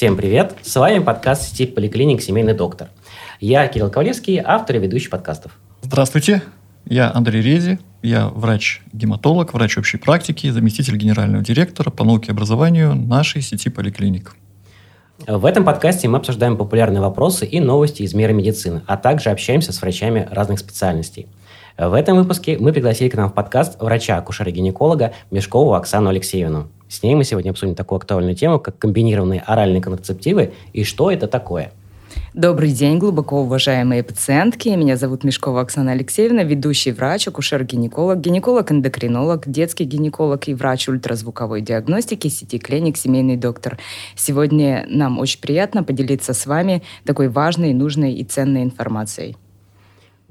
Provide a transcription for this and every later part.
Всем привет! С вами подкаст сети поликлиник «Семейный доктор». Я Кирилл Ковалевский, автор и ведущий подкастов. Здравствуйте, я Андрей Рези, я врач-гематолог, врач общей практики, заместитель генерального директора по науке и образованию нашей сети поликлиник. В этом подкасте мы обсуждаем популярные вопросы и новости из мира медицины, а также общаемся с врачами разных специальностей. В этом выпуске мы пригласили к нам в подкаст врача-акушера-гинеколога Мешкову Оксану Алексеевну. С ней мы сегодня обсудим такую актуальную тему, как комбинированные оральные контрацептивы и что это такое. Добрый день, глубоко уважаемые пациентки. Меня зовут Мешкова Оксана Алексеевна, ведущий врач, акушер-гинеколог, гинеколог-эндокринолог, детский гинеколог и врач ультразвуковой диагностики сети клиник «Семейный доктор». Сегодня нам очень приятно поделиться с вами такой важной, нужной и ценной информацией.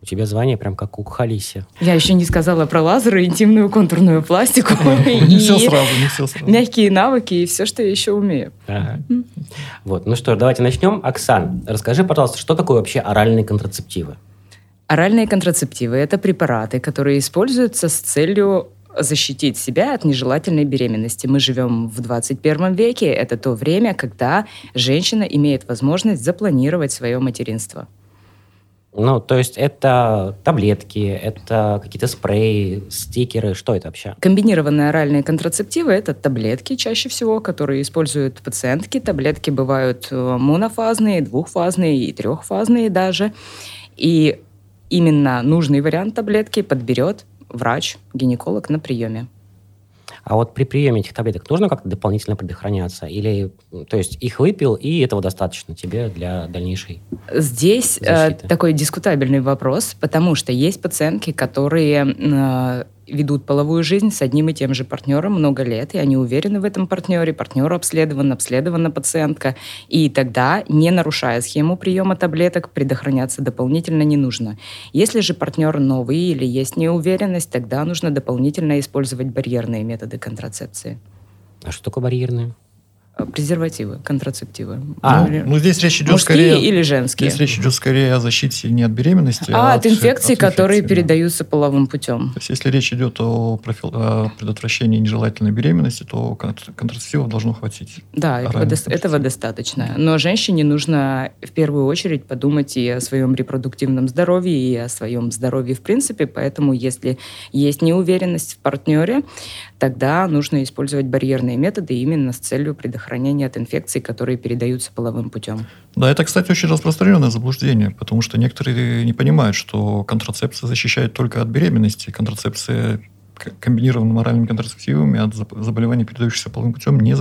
У тебя звание прям как у Халиси. Я еще не сказала про лазеры, интимную контурную пластику. Не все сразу, не все сразу. Мягкие навыки и все, что я еще умею. Вот, ну что ж, давайте начнем. Оксан, расскажи, пожалуйста, что такое вообще оральные контрацептивы? Оральные контрацептивы – это препараты, которые используются с целью защитить себя от нежелательной беременности. Мы живем в 21 веке. Это то время, когда женщина имеет возможность запланировать свое материнство. Ну, то есть это таблетки, это какие-то спреи, стикеры, что это вообще? Комбинированные оральные контрацептивы – это таблетки чаще всего, которые используют пациентки. Таблетки бывают э, монофазные, двухфазные и трехфазные даже. И именно нужный вариант таблетки подберет врач, гинеколог на приеме. А вот при приеме этих таблеток нужно как-то дополнительно предохраняться? Или, то есть, их выпил, и этого достаточно тебе для дальнейшей Здесь э, такой дискутабельный вопрос, потому что есть пациентки, которые э, ведут половую жизнь с одним и тем же партнером много лет, и они уверены в этом партнере, партнер обследован, обследована пациентка, и тогда, не нарушая схему приема таблеток, предохраняться дополнительно не нужно. Если же партнер новый или есть неуверенность, тогда нужно дополнительно использовать барьерные методы контрацепции. А что такое барьерные? Презервативы, контрацептивы. А, ну, ну здесь речь идет Мужские скорее... или женские. Здесь речь идет скорее о защите не от беременности, а, а от, от инфекций, от которые да. передаются половым путем. То есть если речь идет о, профил... о предотвращении нежелательной беременности, то контрацептивов должно хватить. Да, этого, до... этого достаточно. Но женщине нужно в первую очередь подумать и о своем репродуктивном здоровье, и о своем здоровье в принципе. Поэтому если есть неуверенность в партнере, тогда нужно использовать барьерные методы именно с целью предохранения от инфекций, которые передаются половым путем. Да, это, кстати, очень распространенное заблуждение, потому что некоторые не понимают, что контрацепция защищает только от беременности. Контрацепция комбинированными моральными контрацептивами от заболеваний, передающихся половым путем, не,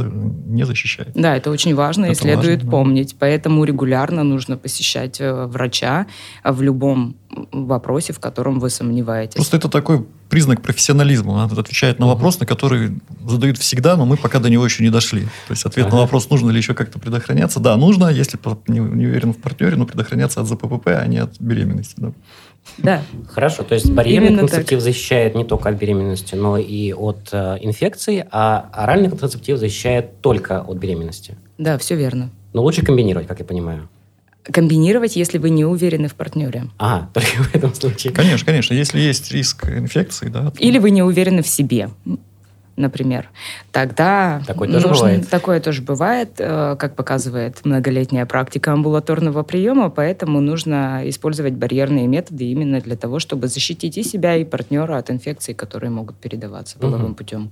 не защищает. Да, это очень важно это и следует важно, помнить. Поэтому регулярно нужно посещать э, врача в любом вопросе, в котором вы сомневаетесь. Просто это такой признак профессионализма. Надо отвечать на вопрос, на который задают всегда, но мы пока до него еще не дошли. То есть ответ ага. на вопрос, нужно ли еще как-то предохраняться. Да, нужно, если не, не уверен в партнере, но предохраняться от ЗППП, а не от беременности. Да. Да. Хорошо, то есть барьерный Именно контрацептив так. защищает не только от беременности, но и от э, инфекции, а оральный контрацептив защищает только от беременности. Да, все верно. Но лучше комбинировать, как я понимаю. Комбинировать, если вы не уверены в партнере. А, только в этом случае. Конечно, конечно. Если есть риск инфекции, да. То... Или вы не уверены в себе например, тогда... Такое тоже нужно, бывает? Такое тоже бывает, э, как показывает многолетняя практика амбулаторного приема, поэтому нужно использовать барьерные методы именно для того, чтобы защитить и себя, и партнера от инфекций, которые могут передаваться половым угу. путем.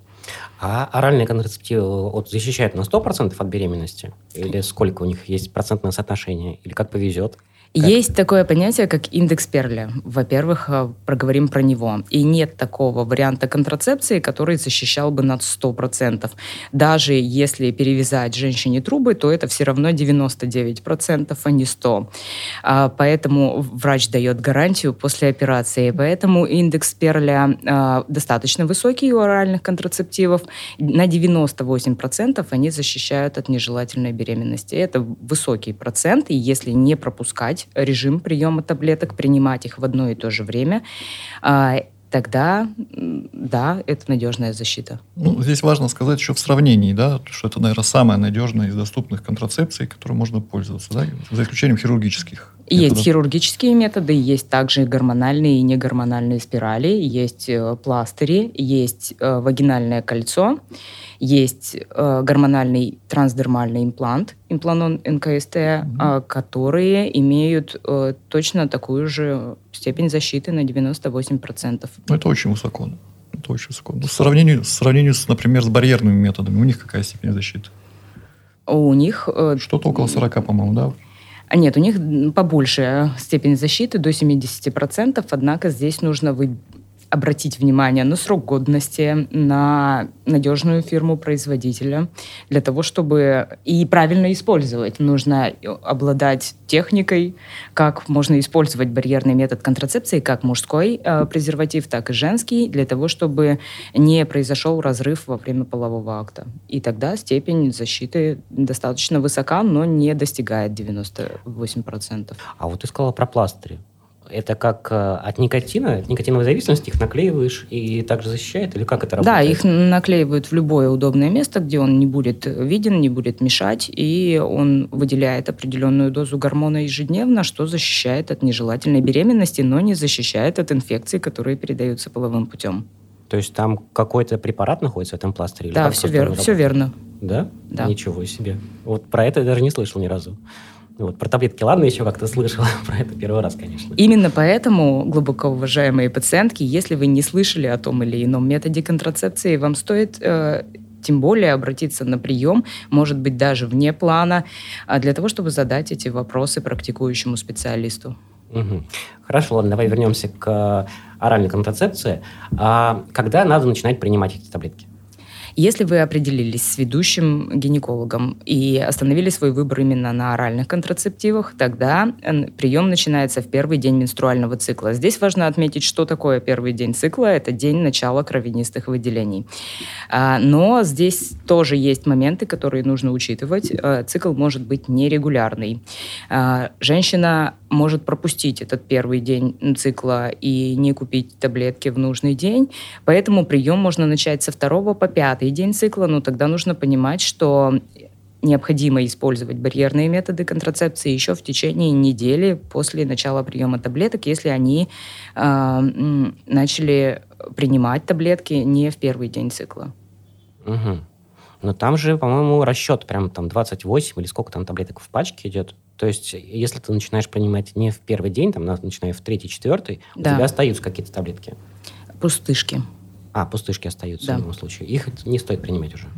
А оральные контрацептивы вот, защищают на 100% от беременности? Или сколько у них есть процентное соотношение? Или как повезет? Как? Есть такое понятие, как индекс Перля. Во-первых, э, проговорим про него. И нет такого варианта контрацепции, который защищал бы на 100%. Даже если перевязать женщине трубы, то это все равно 99%, а не 100%. А, поэтому врач дает гарантию после операции. Поэтому индекс Перля а, достаточно высокий у оральных контрацептивов. На 98% они защищают от нежелательной беременности. Это высокий процент, и если не пропускать режим приема таблеток, принимать их в одно и то же время, а, тогда, да, это надежная защита. Ну, здесь важно сказать еще в сравнении, да, что это, наверное, самая надежная из доступных контрацепций, которой можно пользоваться, да, за исключением хирургических. Есть методов. хирургические методы, есть также гормональные и негормональные спирали, есть э, пластыри, есть э, вагинальное кольцо, Есть э, гормональный трансдермальный имплант, импланон НКСТ, mm-hmm. э, которые имеют э, точно такую же степень защиты на 98%. Ну, это очень высоко. Это очень высоко. Ну, в сравнении, в сравнении с, например, с барьерными методами, у них какая степень защиты? У них... Э, Что-то около 40, по-моему, да? А нет, у них побольше степень защиты, до 70%, однако здесь нужно вы, обратить внимание на срок годности, на надежную фирму-производителя. Для того, чтобы и правильно использовать, нужно обладать техникой, как можно использовать барьерный метод контрацепции, как мужской э, презерватив, так и женский, для того, чтобы не произошел разрыв во время полового акта. И тогда степень защиты достаточно высока, но не достигает 98%. А вот ты сказала про пластыри это как э, от никотина, от никотиновой зависимости их наклеиваешь и также защищает? Или как это работает? Да, их наклеивают в любое удобное место, где он не будет виден, не будет мешать, и он выделяет определенную дозу гормона ежедневно, что защищает от нежелательной беременности, но не защищает от инфекций, которые передаются половым путем. То есть там какой-то препарат находится в этом пластыре? Да, все, вер- все верно. Да? Да. Ничего себе. Вот про это я даже не слышал ни разу. Вот, про таблетки, ладно, еще как-то слышала, про это первый раз, конечно. Именно поэтому, глубоко уважаемые пациентки, если вы не слышали о том или ином методе контрацепции, вам стоит э, тем более обратиться на прием, может быть, даже вне плана, а для того, чтобы задать эти вопросы практикующему специалисту. Угу. Хорошо, ладно, давай вернемся к оральной контрацепции. А когда надо начинать принимать эти таблетки? Если вы определились с ведущим гинекологом и остановили свой выбор именно на оральных контрацептивах, тогда прием начинается в первый день менструального цикла. Здесь важно отметить, что такое первый день цикла. Это день начала кровянистых выделений. А, но здесь тоже есть моменты, которые нужно учитывать. А, цикл может быть нерегулярный. А, женщина может пропустить этот первый день цикла и не купить таблетки в нужный день, поэтому прием можно начать со второго по пятый день цикла, но тогда нужно понимать, что необходимо использовать барьерные методы контрацепции еще в течение недели после начала приема таблеток, если они э, начали принимать таблетки не в первый день цикла. Угу. Но там же, по-моему, расчет прям там 28 или сколько там таблеток в пачке идет. То есть, если ты начинаешь принимать не в первый день, там, начиная в третий, четвертый, да. у тебя остаются какие-то таблетки. Пустышки. А, пустышки остаются да. в любом случае. Их не стоит принимать уже.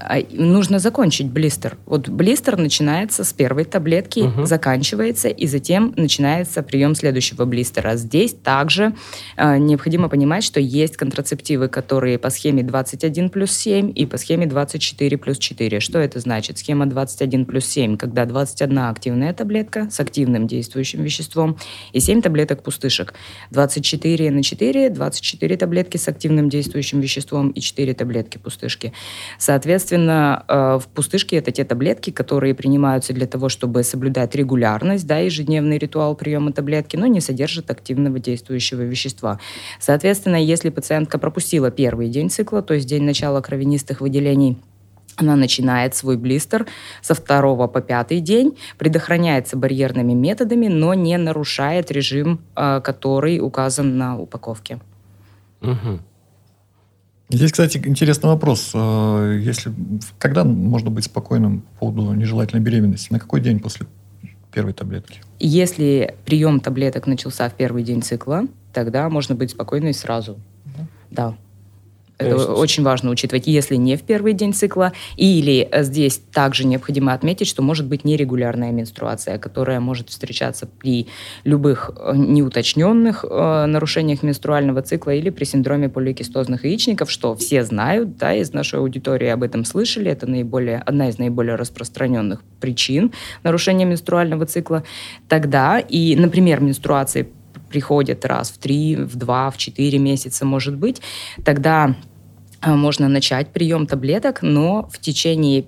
А, нужно закончить блистер. Вот блистер начинается с первой таблетки, угу. заканчивается, и затем начинается прием следующего блистера. Здесь также э, необходимо понимать, что есть контрацептивы, которые по схеме 21 плюс 7 и по схеме 24 плюс 4. Что это значит? Схема 21 плюс 7, когда 21 активная таблетка с активным действующим веществом и 7 таблеток пустышек. 24 на 4, 24 таблетки с активным действующим веществом и 4 таблетки пустышки. Соответственно, Соответственно, э, в пустышке это те таблетки, которые принимаются для того, чтобы соблюдать регулярность, да, ежедневный ритуал приема таблетки, но не содержат активного действующего вещества. Соответственно, если пациентка пропустила первый день цикла, то есть день начала кровянистых выделений, она начинает свой блистер со второго по пятый день, предохраняется барьерными методами, но не нарушает режим, э, который указан на упаковке. Угу. Здесь, кстати, интересный вопрос. Э, если, когда можно быть спокойным по поводу нежелательной беременности? На какой день после первой таблетки? Если прием таблеток начался в первый день цикла, тогда можно быть спокойной сразу. Да. да. Это есть... очень важно учитывать, если не в первый день цикла. Или э, здесь также необходимо отметить, что может быть нерегулярная менструация, которая может встречаться при любых э, неуточненных э, нарушениях менструального цикла или при синдроме поликистозных яичников, что все знают, да, из нашей аудитории об этом слышали. Это наиболее, одна из наиболее распространенных причин нарушения менструального цикла. Тогда и, например, менструации приходят раз в три, в два, в четыре месяца, может быть, тогда а, можно начать прием таблеток, но в течение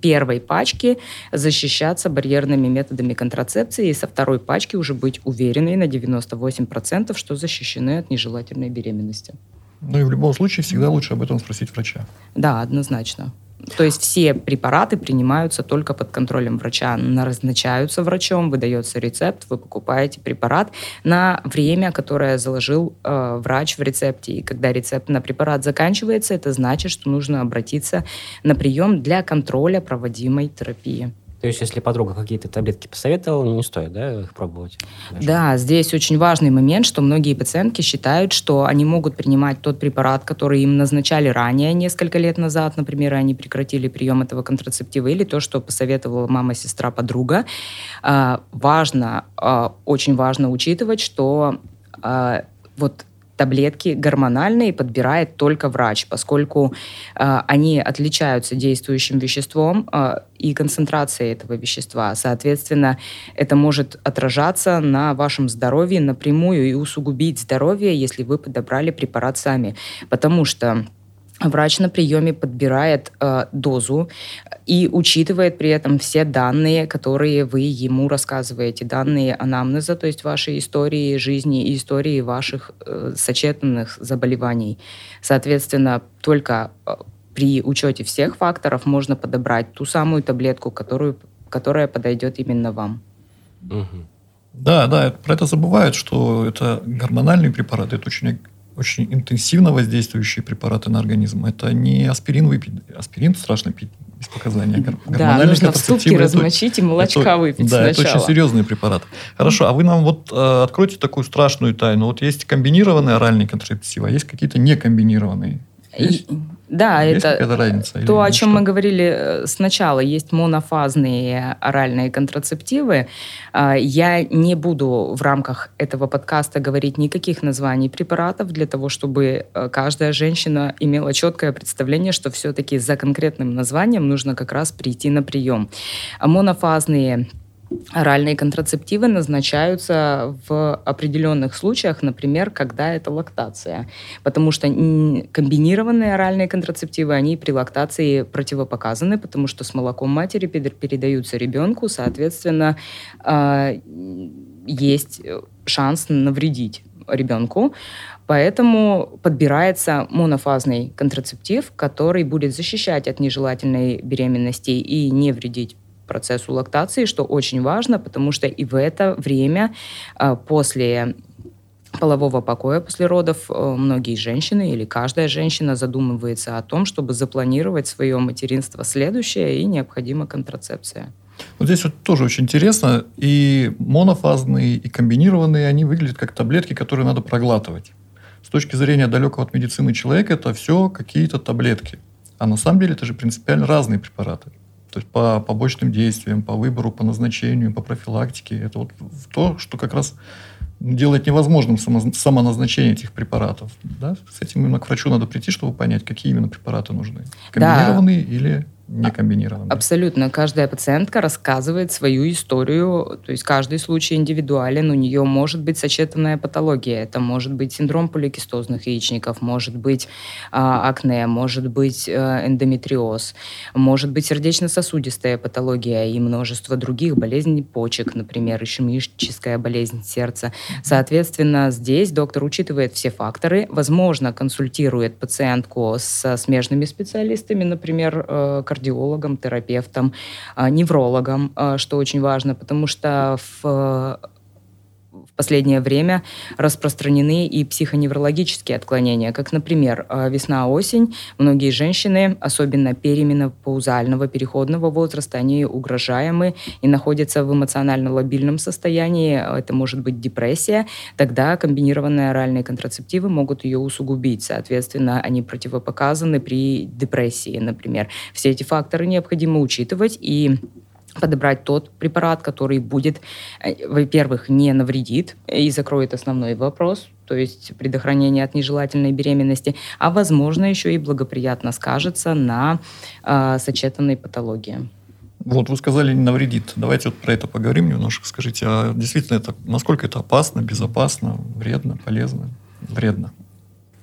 первой пачки защищаться барьерными методами контрацепции и со второй пачки уже быть уверенной на 98%, что защищены от нежелательной беременности. Ну и в любом случае всегда лучше об этом спросить врача. Да, однозначно. То есть все препараты принимаются только под контролем врача, назначаются врачом, выдается рецепт, вы покупаете препарат на время, которое заложил э, врач в рецепте. И когда рецепт на препарат заканчивается, это значит, что нужно обратиться на прием для контроля проводимой терапии. То есть, если подруга какие-то таблетки посоветовала, не стоит, да, их пробовать? Даже? Да, здесь очень важный момент, что многие пациентки считают, что они могут принимать тот препарат, который им назначали ранее, несколько лет назад, например, они прекратили прием этого контрацептива, или то, что посоветовала мама, сестра, подруга. А, важно, а, очень важно учитывать, что а, вот таблетки гормональные подбирает только врач, поскольку э, они отличаются действующим веществом э, и концентрацией этого вещества. Соответственно, это может отражаться на вашем здоровье напрямую и усугубить здоровье, если вы подобрали препарат сами. Потому что Врач на приеме подбирает э, дозу и учитывает при этом все данные, которые вы ему рассказываете, данные анамнеза, то есть вашей истории жизни и истории ваших э, сочетанных заболеваний. Соответственно, только э, при учете всех факторов можно подобрать ту самую таблетку, которую, которая подойдет именно вам. Да, да, про это забывают, что это гормональные препараты, это очень очень интенсивно воздействующие препараты на организм. Это не аспирин выпить. Аспирин страшно пить без показания. Да, нужно в ступке размочить и молочка это, выпить Да, сначала. это очень серьезный препарат. Хорошо, а вы нам вот э, откройте такую страшную тайну. Вот есть комбинированные оральные контрацептивы, а есть какие-то некомбинированные. Есть? Да, есть это разница, то, о чем что? мы говорили э, сначала. Есть монофазные оральные контрацептивы. А, я не буду в рамках этого подкаста говорить никаких названий препаратов для того, чтобы э, каждая женщина имела четкое представление, что все-таки за конкретным названием нужно как раз прийти на прием. А монофазные Оральные контрацептивы назначаются в определенных случаях, например, когда это лактация. Потому что комбинированные оральные контрацептивы, они при лактации противопоказаны, потому что с молоком матери передаются ребенку, соответственно, а, есть шанс навредить ребенку. Поэтому подбирается монофазный контрацептив, который будет защищать от нежелательной беременности и не вредить процессу лактации, что очень важно, потому что и в это время а, после полового покоя после родов э, многие женщины или каждая женщина задумывается о том, чтобы запланировать свое материнство следующее и необходима контрацепция. Вот здесь вот тоже очень интересно. И монофазные, и комбинированные, они выглядят как таблетки, которые надо проглатывать. С точки зрения далекого от медицины человека, это все какие-то таблетки. А на самом деле это же принципиально разные препараты. То есть по побочным действиям, по выбору, по назначению, по профилактике. Это вот то, что как раз делает невозможным само, самоназначение этих препаратов. Да? С этим именно к врачу надо прийти, чтобы понять, какие именно препараты нужны. Комбинированные да. или не комбинированные. Абсолютно. Каждая пациентка рассказывает свою историю, то есть каждый случай индивидуален, у нее может быть сочетанная патология, это может быть синдром поликистозных яичников, может быть а, акне, может быть а, эндометриоз, может быть сердечно-сосудистая патология и множество других болезней почек, например, ишемическая болезнь сердца. Соответственно, здесь доктор учитывает все факторы, возможно, консультирует пациентку со смежными специалистами, например, э, кардиологом, терапевтом, а, неврологом, а, что очень важно, потому что в последнее время распространены и психоневрологические отклонения, как, например, э, весна-осень. Многие женщины, особенно переменопаузального переходного возраста, они угрожаемы и находятся в эмоционально лобильном состоянии. Это может быть депрессия. Тогда комбинированные оральные контрацептивы могут ее усугубить. Соответственно, они противопоказаны при депрессии, например. Все эти факторы необходимо учитывать и подобрать тот препарат, который будет, э, во-первых, не навредит и закроет основной вопрос, то есть предохранение от нежелательной беременности, а возможно еще и благоприятно скажется на э, сочетанной патологии. Вот вы сказали, не навредит. Давайте вот про это поговорим немножко. Скажите, а действительно это, насколько это опасно, безопасно, вредно, полезно? Вредно.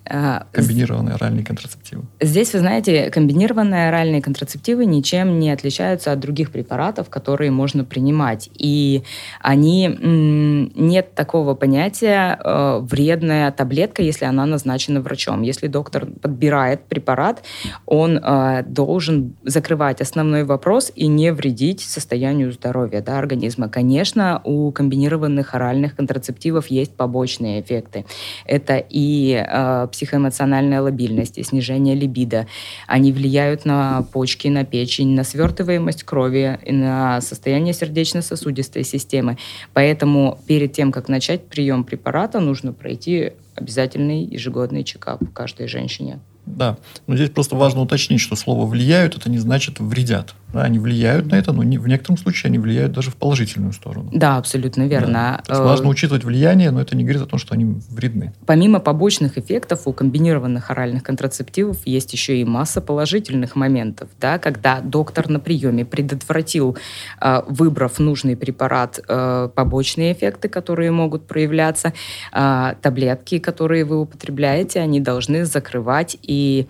А, комбинированные оральные контрацептивы. Здесь, вы знаете, комбинированные оральные контрацептивы ничем не отличаются от других препаратов, которые можно принимать. И они нет такого понятия э, вредная таблетка, если она назначена врачом. Если доктор подбирает препарат, он э, должен закрывать основной вопрос и не вредить состоянию здоровья да, организма. Конечно, у комбинированных оральных контрацептивов есть побочные эффекты. Это и э, психоэмоциональная лобильность и снижение либидо. Они влияют на почки, на печень, на свертываемость крови, на состояние сердечно-сосудистой системы. Поэтому перед тем, как начать прием препарата, нужно пройти обязательный ежегодный чекап каждой женщине. Да, но здесь просто важно уточнить, что слово «влияют» это не значит «вредят». Да, они влияют на это, но не, в некотором случае они влияют даже в положительную сторону. Да, абсолютно верно. Да. То есть важно э, учитывать влияние, но это не говорит о том, что они вредны. Помимо побочных эффектов у комбинированных оральных контрацептивов есть еще и масса положительных моментов. Да, когда доктор на приеме предотвратил, э, выбрав нужный препарат, э, побочные эффекты, которые могут проявляться, таблетки, которые вы употребляете, они должны закрывать и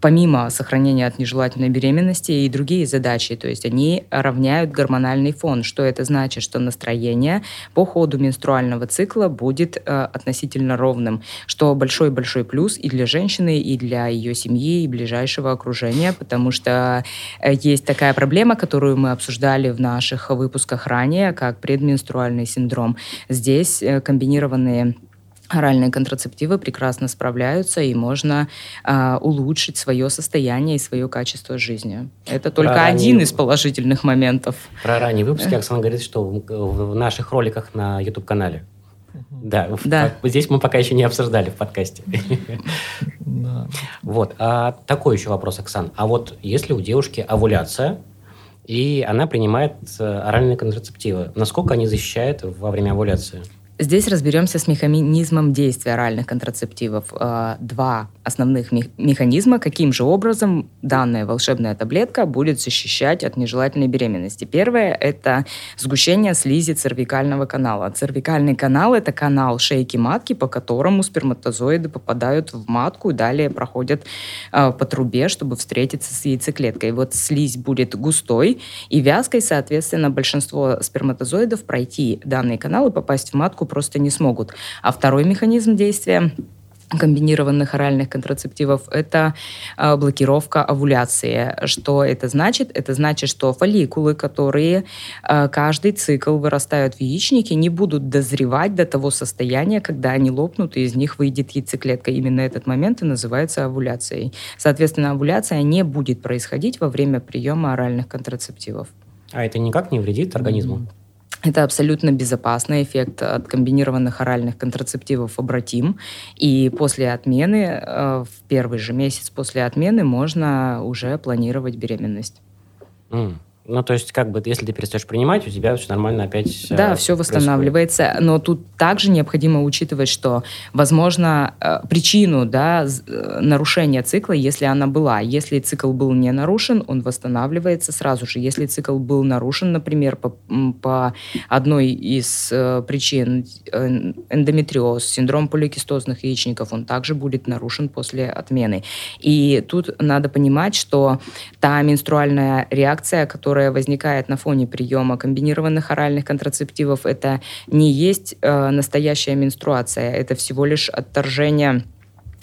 помимо сохранения от нежелательной беременности и другие задачи, то есть они равняют гормональный фон. Что это значит? Что настроение по ходу менструального цикла будет э, относительно ровным, что большой-большой плюс и для женщины, и для ее семьи, и ближайшего окружения, потому что э, есть такая проблема, которую мы обсуждали в наших выпусках ранее, как предменструальный синдром. Здесь э, комбинированные оральные контрацептивы прекрасно справляются, и можно э, улучшить свое состояние и свое качество жизни. Это только Про один ранние... из положительных моментов. Про ранние выпуски Оксана говорит, что в, в наших роликах на YouTube-канале. Да, да. Здесь мы пока еще не обсуждали в подкасте. Да. Вот. А такой еще вопрос, Оксан. А вот если у девушки овуляция, и она принимает э, оральные контрацептивы, насколько они защищают во время овуляции? Здесь разберемся с механизмом действия оральных контрацептивов. Э, два основных механизма, каким же образом данная волшебная таблетка будет защищать от нежелательной беременности. Первое – это сгущение слизи цервикального канала. Цервикальный канал – это канал шейки матки, по которому сперматозоиды попадают в матку и далее проходят э, по трубе, чтобы встретиться с яйцеклеткой. Вот слизь будет густой и вязкой, соответственно, большинство сперматозоидов пройти данный канал и попасть в матку просто не смогут. А второй механизм действия комбинированных оральных контрацептивов – это э, блокировка овуляции. Что это значит? Это значит, что фолликулы, которые э, каждый цикл вырастают в яичнике, не будут дозревать до того состояния, когда они лопнут, и из них выйдет яйцеклетка. Именно этот момент и называется овуляцией. Соответственно, овуляция не будет происходить во время приема оральных контрацептивов. А это никак не вредит организму? Это абсолютно безопасный эффект от комбинированных оральных контрацептивов обратим. И после отмены, э, в первый же месяц после отмены, можно уже планировать беременность. Mm. Ну, то есть, как бы, если ты перестаешь принимать, у тебя все нормально опять Да, э, все восстанавливается. Происходит. Но тут также необходимо учитывать, что, возможно, э, причину да, э, нарушения цикла, если она была. Если цикл был не нарушен, он восстанавливается сразу же. Если цикл был нарушен, например, по, по одной из причин эндометриоз, синдром поликистозных яичников, он также будет нарушен после отмены. И тут надо понимать, что та менструальная реакция, которая которая возникает на фоне приема комбинированных оральных контрацептивов, это не есть э, настоящая менструация, это всего лишь отторжение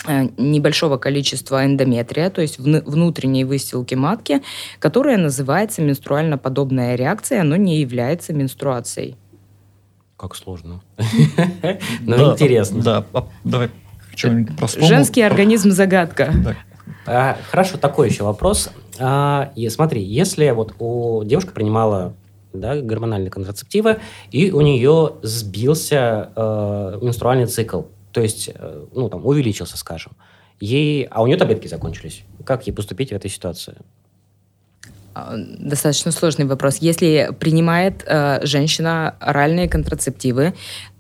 э, небольшого количества эндометрия, то есть внутренней выстилки матки, которая называется менструально-подобная реакция, но не является менструацией. Как сложно. Но интересно. Да, давай Женский организм загадка. А, хорошо, такой еще вопрос. А, и смотри, если вот у девушка принимала да, гормональные контрацептивы, и у нее сбился э, менструальный цикл, то есть, э, ну, там, увеличился, скажем, ей, а у нее таблетки закончились. Как ей поступить в этой ситуации? А, достаточно сложный вопрос. Если принимает э, женщина оральные контрацептивы,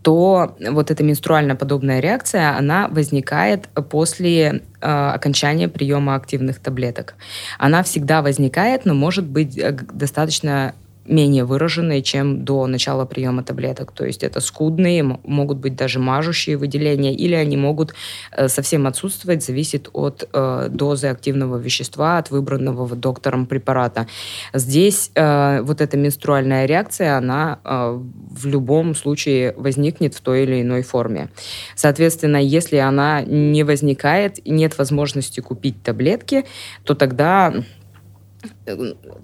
то вот эта менструально-подобная реакция, она возникает после э, окончания приема активных таблеток. Она всегда возникает, но может быть э, достаточно менее выраженные, чем до начала приема таблеток. То есть это скудные, могут быть даже мажущие выделения, или они могут э, совсем отсутствовать, зависит от э, дозы активного вещества, от выбранного доктором препарата. Здесь э, вот эта менструальная реакция, она э, в любом случае возникнет в той или иной форме. Соответственно, если она не возникает, нет возможности купить таблетки, то тогда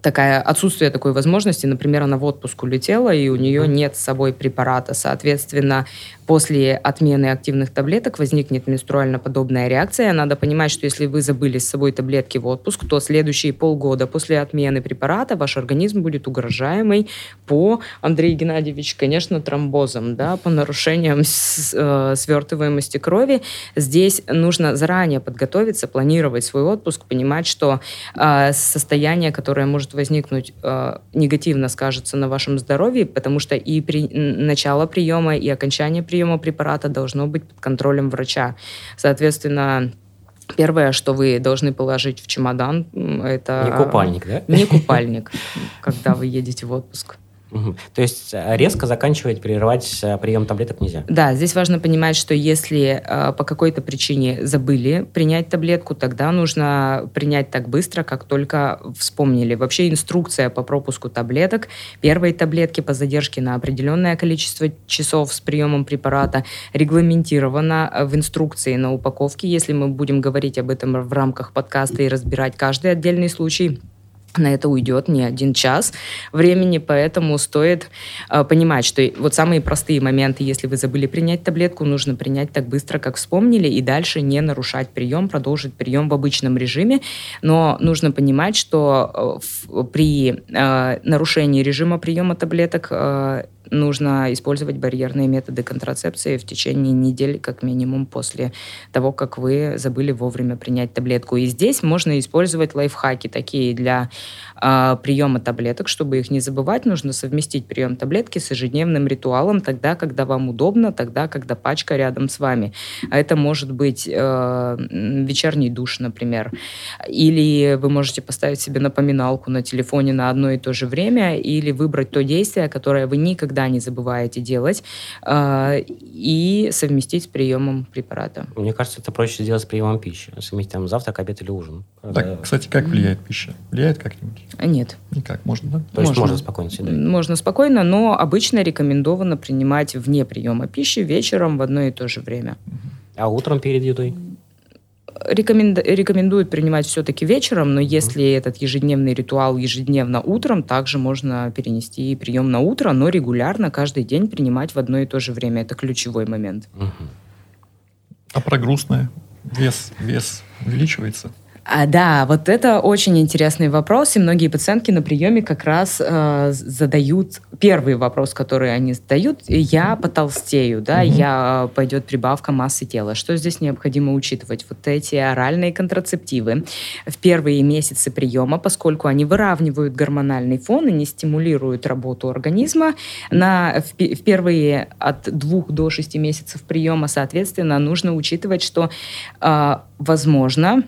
такая отсутствие такой возможности, например, она в отпуск улетела, и у нее нет с собой препарата. Соответственно, после отмены активных таблеток возникнет менструально-подобная реакция. Надо понимать, что если вы забыли с собой таблетки в отпуск, то следующие полгода после отмены препарата ваш организм будет угрожаемый по, Андрей Геннадьевич, конечно, тромбозам, да, по нарушениям с, э, свертываемости крови. Здесь нужно заранее подготовиться, планировать свой отпуск, понимать, что э, состояние, которое может возникнуть, э, негативно скажется на вашем здоровье, потому что и при начало приема, и окончание приема приема препарата должно быть под контролем врача. Соответственно, Первое, что вы должны положить в чемодан, это... Не купальник, да? Не купальник, когда вы едете в отпуск. То есть э, резко заканчивать, прерывать э, прием таблеток нельзя? Да, здесь важно понимать, что если э, по какой-то причине забыли принять таблетку, тогда нужно принять так быстро, как только вспомнили. Вообще инструкция по пропуску таблеток, первой таблетки по задержке на определенное количество часов с приемом препарата регламентирована в инструкции на упаковке. Если мы будем говорить об этом в рамках подкаста и разбирать каждый отдельный случай, на это уйдет не один час времени, поэтому стоит э, понимать, что вот самые простые моменты, если вы забыли принять таблетку, нужно принять так быстро, как вспомнили, и дальше не нарушать прием, продолжить прием в обычном режиме. Но нужно понимать, что э, при э, нарушении режима приема таблеток э, нужно использовать барьерные методы контрацепции в течение недели, как минимум, после того, как вы забыли вовремя принять таблетку. И здесь можно использовать лайфхаки такие для э, приема таблеток. Чтобы их не забывать, нужно совместить прием таблетки с ежедневным ритуалом тогда, когда вам удобно, тогда, когда пачка рядом с вами. А это может быть э, вечерний душ, например. Или вы можете поставить себе напоминалку на телефоне на одно и то же время, или выбрать то действие, которое вы никогда не забываете делать, э, и совместить с приемом препарата. Мне кажется, это проще сделать с приемом пищи. Совместить там завтрак, обед или ужин. Так, кстати, как влияет пища? Влияет как-нибудь? Нет. Никак, можно, да? То есть можно спокойно съедать? Можно спокойно, но обычно рекомендовано принимать вне приема пищи вечером в одно и то же время. А утром перед едой? Рекоменд... Рекомендуют принимать все-таки вечером, но если mm-hmm. этот ежедневный ритуал ежедневно утром, также можно перенести прием на утро, но регулярно каждый день принимать в одно и то же время. Это ключевой момент. Mm-hmm. А про грустное? Вес, вес увеличивается? А, да, вот это очень интересный вопрос, и многие пациентки на приеме как раз э, задают первый вопрос, который они задают: я потолстею, да, угу. я пойдет прибавка массы тела. Что здесь необходимо учитывать? Вот эти оральные контрацептивы в первые месяцы приема, поскольку они выравнивают гормональный фон и не стимулируют работу организма, на в, в первые от двух до шести месяцев приема, соответственно, нужно учитывать, что э, возможно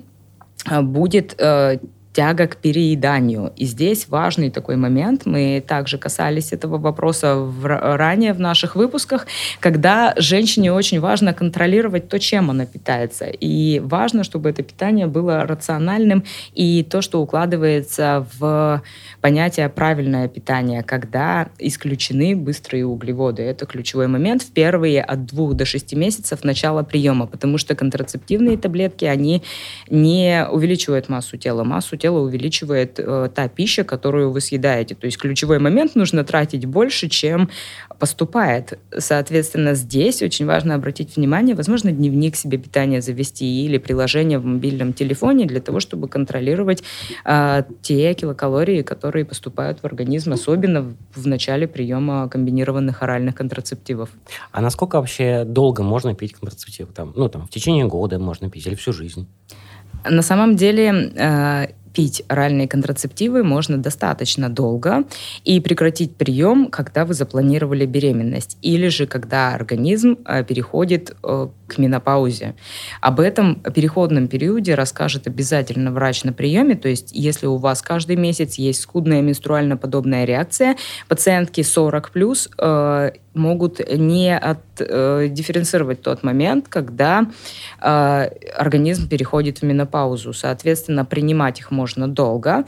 будет э, тяга к перееданию. И здесь важный такой момент, мы также касались этого вопроса в, ранее в наших выпусках, когда женщине очень важно контролировать то, чем она питается. И важно, чтобы это питание было рациональным и то, что укладывается в понятие правильное питание, когда исключены быстрые углеводы. Это ключевой момент в первые от двух до шести месяцев начала приема, потому что контрацептивные таблетки, они не увеличивают массу тела. Массу тело увеличивает э, та пища, которую вы съедаете. То есть ключевой момент нужно тратить больше, чем поступает. Соответственно, здесь очень важно обратить внимание, возможно, дневник себе питания завести или приложение в мобильном телефоне для того, чтобы контролировать э, те килокалории, которые поступают в организм, особенно в начале приема комбинированных оральных контрацептивов. А насколько вообще долго можно пить контрацептивы? Там, ну, там, в течение года можно пить или всю жизнь? На самом деле э, пить оральные контрацептивы можно достаточно долго и прекратить прием, когда вы запланировали беременность, или же когда организм э, переходит э, к менопаузе. Об этом переходном периоде расскажет обязательно врач на приеме. То есть, если у вас каждый месяц есть скудная менструально-подобная реакция, пациентки 40 плюс э, могут не от, э, дифференцировать тот момент, когда э, организм переходит в менопаузу. Соответственно, принимать их можно долго.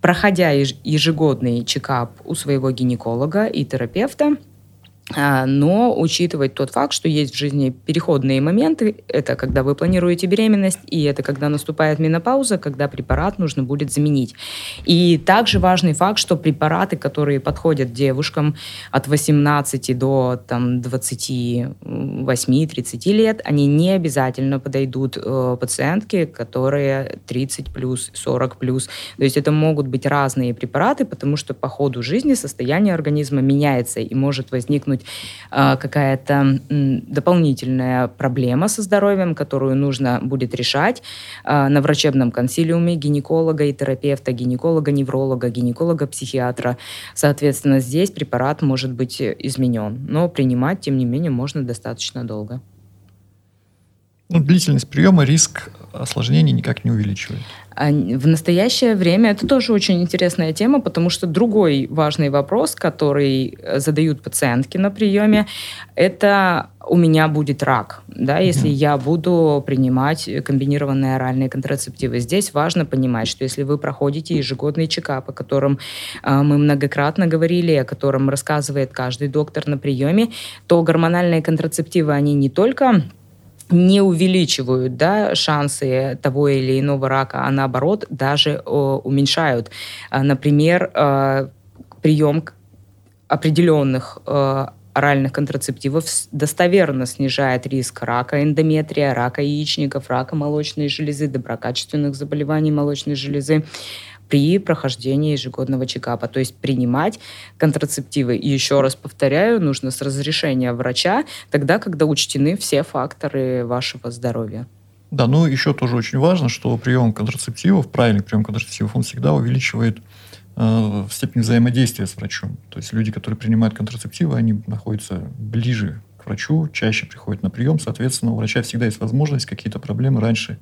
Проходя ежегодный чекап у своего гинеколога и терапевта, но учитывать тот факт, что есть в жизни переходные моменты, это когда вы планируете беременность, и это когда наступает менопауза, когда препарат нужно будет заменить. И также важный факт, что препараты, которые подходят девушкам от 18 до там, 28-30 лет, они не обязательно подойдут э, пациентке, которые 30 плюс, 40 плюс. То есть это могут быть разные препараты, потому что по ходу жизни состояние организма меняется и может возникнуть какая-то дополнительная проблема со здоровьем, которую нужно будет решать э, на врачебном консилиуме гинеколога и терапевта, гинеколога, невролога, гинеколога, психиатра. Соответственно, здесь препарат может быть изменен, но принимать, тем не менее, можно достаточно долго. Ну, длительность приема риск осложнений никак не увеличивает. А в настоящее время это тоже очень интересная тема, потому что другой важный вопрос, который э, задают пациентки на приеме, это у меня будет рак, да, если mm-hmm. я буду принимать комбинированные оральные контрацептивы. Здесь важно понимать, что если вы проходите ежегодный чекап, о котором э, мы многократно говорили, о котором рассказывает каждый доктор на приеме, то гормональные контрацептивы, они не только не увеличивают да, шансы того или иного рака, а наоборот даже о, уменьшают. А, например, э, прием определенных э, оральных контрацептивов достоверно снижает риск рака эндометрия, рака яичников, рака молочной железы, доброкачественных заболеваний молочной железы при прохождении ежегодного чекапа. То есть принимать контрацептивы. И еще раз повторяю, нужно с разрешения врача, тогда, когда учтены все факторы вашего здоровья. Да, ну еще тоже очень важно, что прием контрацептивов, правильный прием контрацептивов, он всегда увеличивает э, степень взаимодействия с врачом. То есть люди, которые принимают контрацептивы, они находятся ближе к врачу, чаще приходят на прием, соответственно, у врача всегда есть возможность какие-то проблемы раньше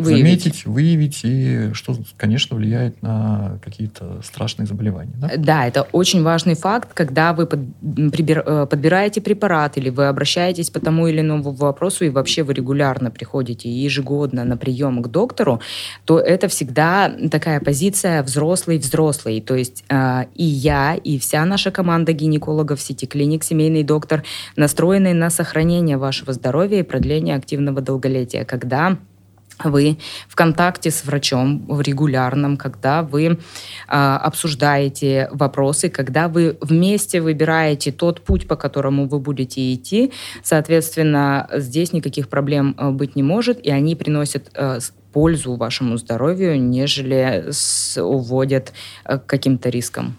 выявить. заметить, выявить, и что, конечно, влияет на какие-то страшные заболевания. Да? да, это очень важный факт, когда вы под, э, подбираете препарат или вы обращаетесь по тому или иному вопросу, и вообще вы регулярно приходите ежегодно на прием к доктору, то это всегда такая позиция взрослый-взрослый. То есть э, и я, и вся наша команда гинекологов сети клиник «Семейный доктор» настроены на сохранение вашего здоровья и продление активного долголетия, когда вы в контакте с врачом в регулярном, когда вы э, обсуждаете вопросы, когда вы вместе выбираете тот путь, по которому вы будете идти, соответственно, здесь никаких проблем э, быть не может, и они приносят э, пользу вашему здоровью, нежели с, уводят э, каким-то рискам.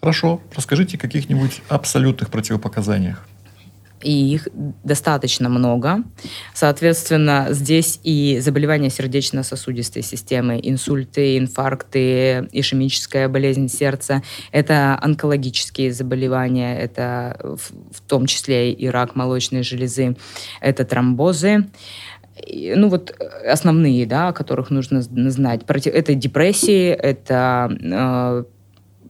Хорошо. Расскажите о каких-нибудь абсолютных противопоказаниях и их достаточно много. Соответственно, здесь и заболевания сердечно-сосудистой системы, инсульты, инфаркты, ишемическая болезнь сердца, это онкологические заболевания, это в том числе и рак молочной железы, это тромбозы ну вот основные, да, о которых нужно знать. Это депрессии, это э,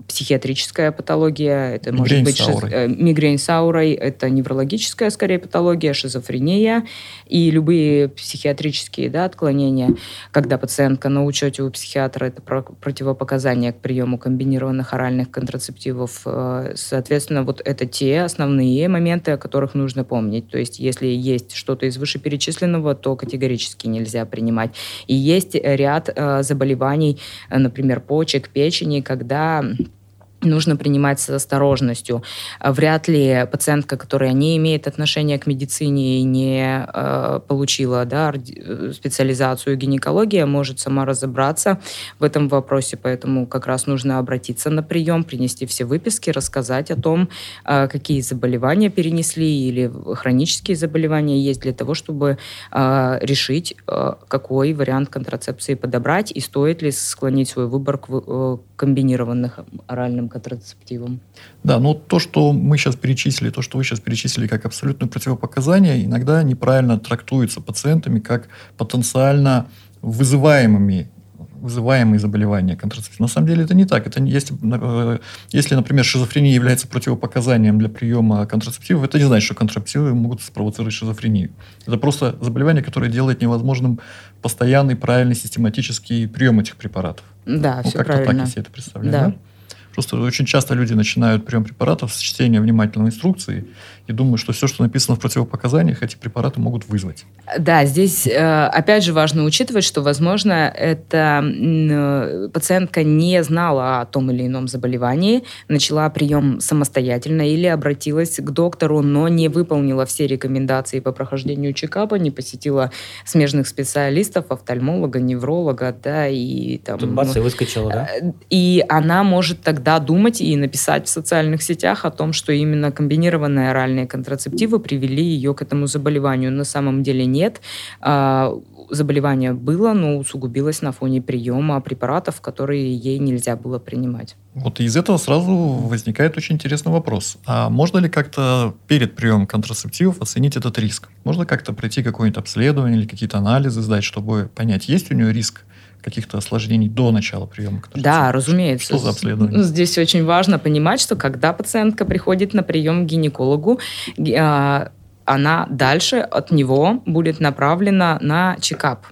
психиатрическая патология, это мигрень может быть с аурой. Шиз... Э, мигрень с аурой, это неврологическая скорее патология, шизофрения и любые психиатрические да, отклонения, когда пациентка на учете у психиатра, это про- противопоказания к приему комбинированных оральных контрацептивов. Э, соответственно, вот это те основные моменты, о которых нужно помнить. То есть, если есть что-то из вышеперечисленного, то категорически нельзя принимать. И есть ряд э, заболеваний, например, почек, печени, когда нужно принимать с осторожностью. Вряд ли пациентка, которая не имеет отношения к медицине и не э, получила да, специализацию гинекология, может сама разобраться в этом вопросе, поэтому как раз нужно обратиться на прием, принести все выписки, рассказать о том, э, какие заболевания перенесли или хронические заболевания есть для того, чтобы э, решить, э, какой вариант контрацепции подобрать и стоит ли склонить свой выбор к э, комбинированных оральным оральным контрацептивом. Да, но то, что мы сейчас перечислили, то, что вы сейчас перечислили как абсолютное противопоказание, иногда неправильно трактуется пациентами как потенциально вызываемыми вызываемые заболевания контрацептивов. На самом деле это не так. Это если, э, если, например, шизофрения является противопоказанием для приема контрацептивов, это не значит, что контрацептивы могут спровоцировать шизофрению. Это просто заболевание, которое делает невозможным постоянный, правильный, систематический прием этих препаратов. Да, ну, все как-то правильно. так, если это представляю, Да. да? Просто очень часто люди начинают прием препаратов с чтения внимательной инструкции и думают, что все, что написано в противопоказаниях, эти препараты могут вызвать. Да, здесь э, опять же важно учитывать, что, возможно, эта э, пациентка не знала о том или ином заболевании, начала прием самостоятельно или обратилась к доктору, но не выполнила все рекомендации по прохождению чекапа, не посетила смежных специалистов, офтальмолога, невролога, да, и там... Тут бац, ну, и выскочила, да? Э, И она может тогда думать и написать в социальных сетях о том, что именно комбинированные оральные контрацептивы привели ее к этому заболеванию. На самом деле нет. А, Заболевание было, но усугубилось на фоне приема препаратов, которые ей нельзя было принимать. Вот из этого сразу возникает очень интересный вопрос. А можно ли как-то перед приемом контрацептивов оценить этот риск? Можно как-то пройти какое-нибудь обследование или какие-то анализы сдать, чтобы понять, есть у нее риск каких-то осложнений до начала приема? Да, разумеется. Что за обследование? Здесь очень важно понимать, что когда пациентка приходит на прием к гинекологу, ги- а, она дальше от него будет направлена на чекап.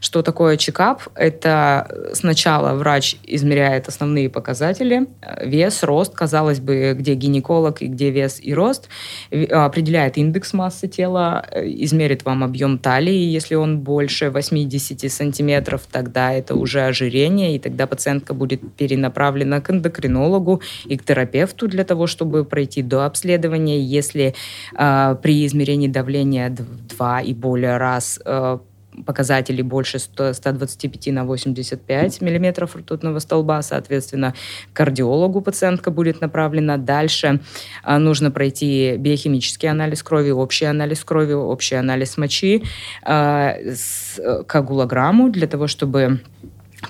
Что такое чекап? Это сначала врач измеряет основные показатели, э, вес, рост, казалось бы, где гинеколог и где вес и рост, Ви- определяет индекс массы тела, э, измерит вам объем талии, если он больше 80 сантиметров, тогда это уже ожирение, и тогда пациентка будет перенаправлена к эндокринологу и к терапевту для того, чтобы пройти до обследования. Если э, при измерении давления два и более раз э, показатели больше 100 125 на 85 миллиметров ртутного столба, соответственно, к кардиологу пациентка будет направлена. Дальше а, нужно пройти биохимический анализ крови, общий анализ крови, общий анализ мочи, а, с э, коагулограмму для того, чтобы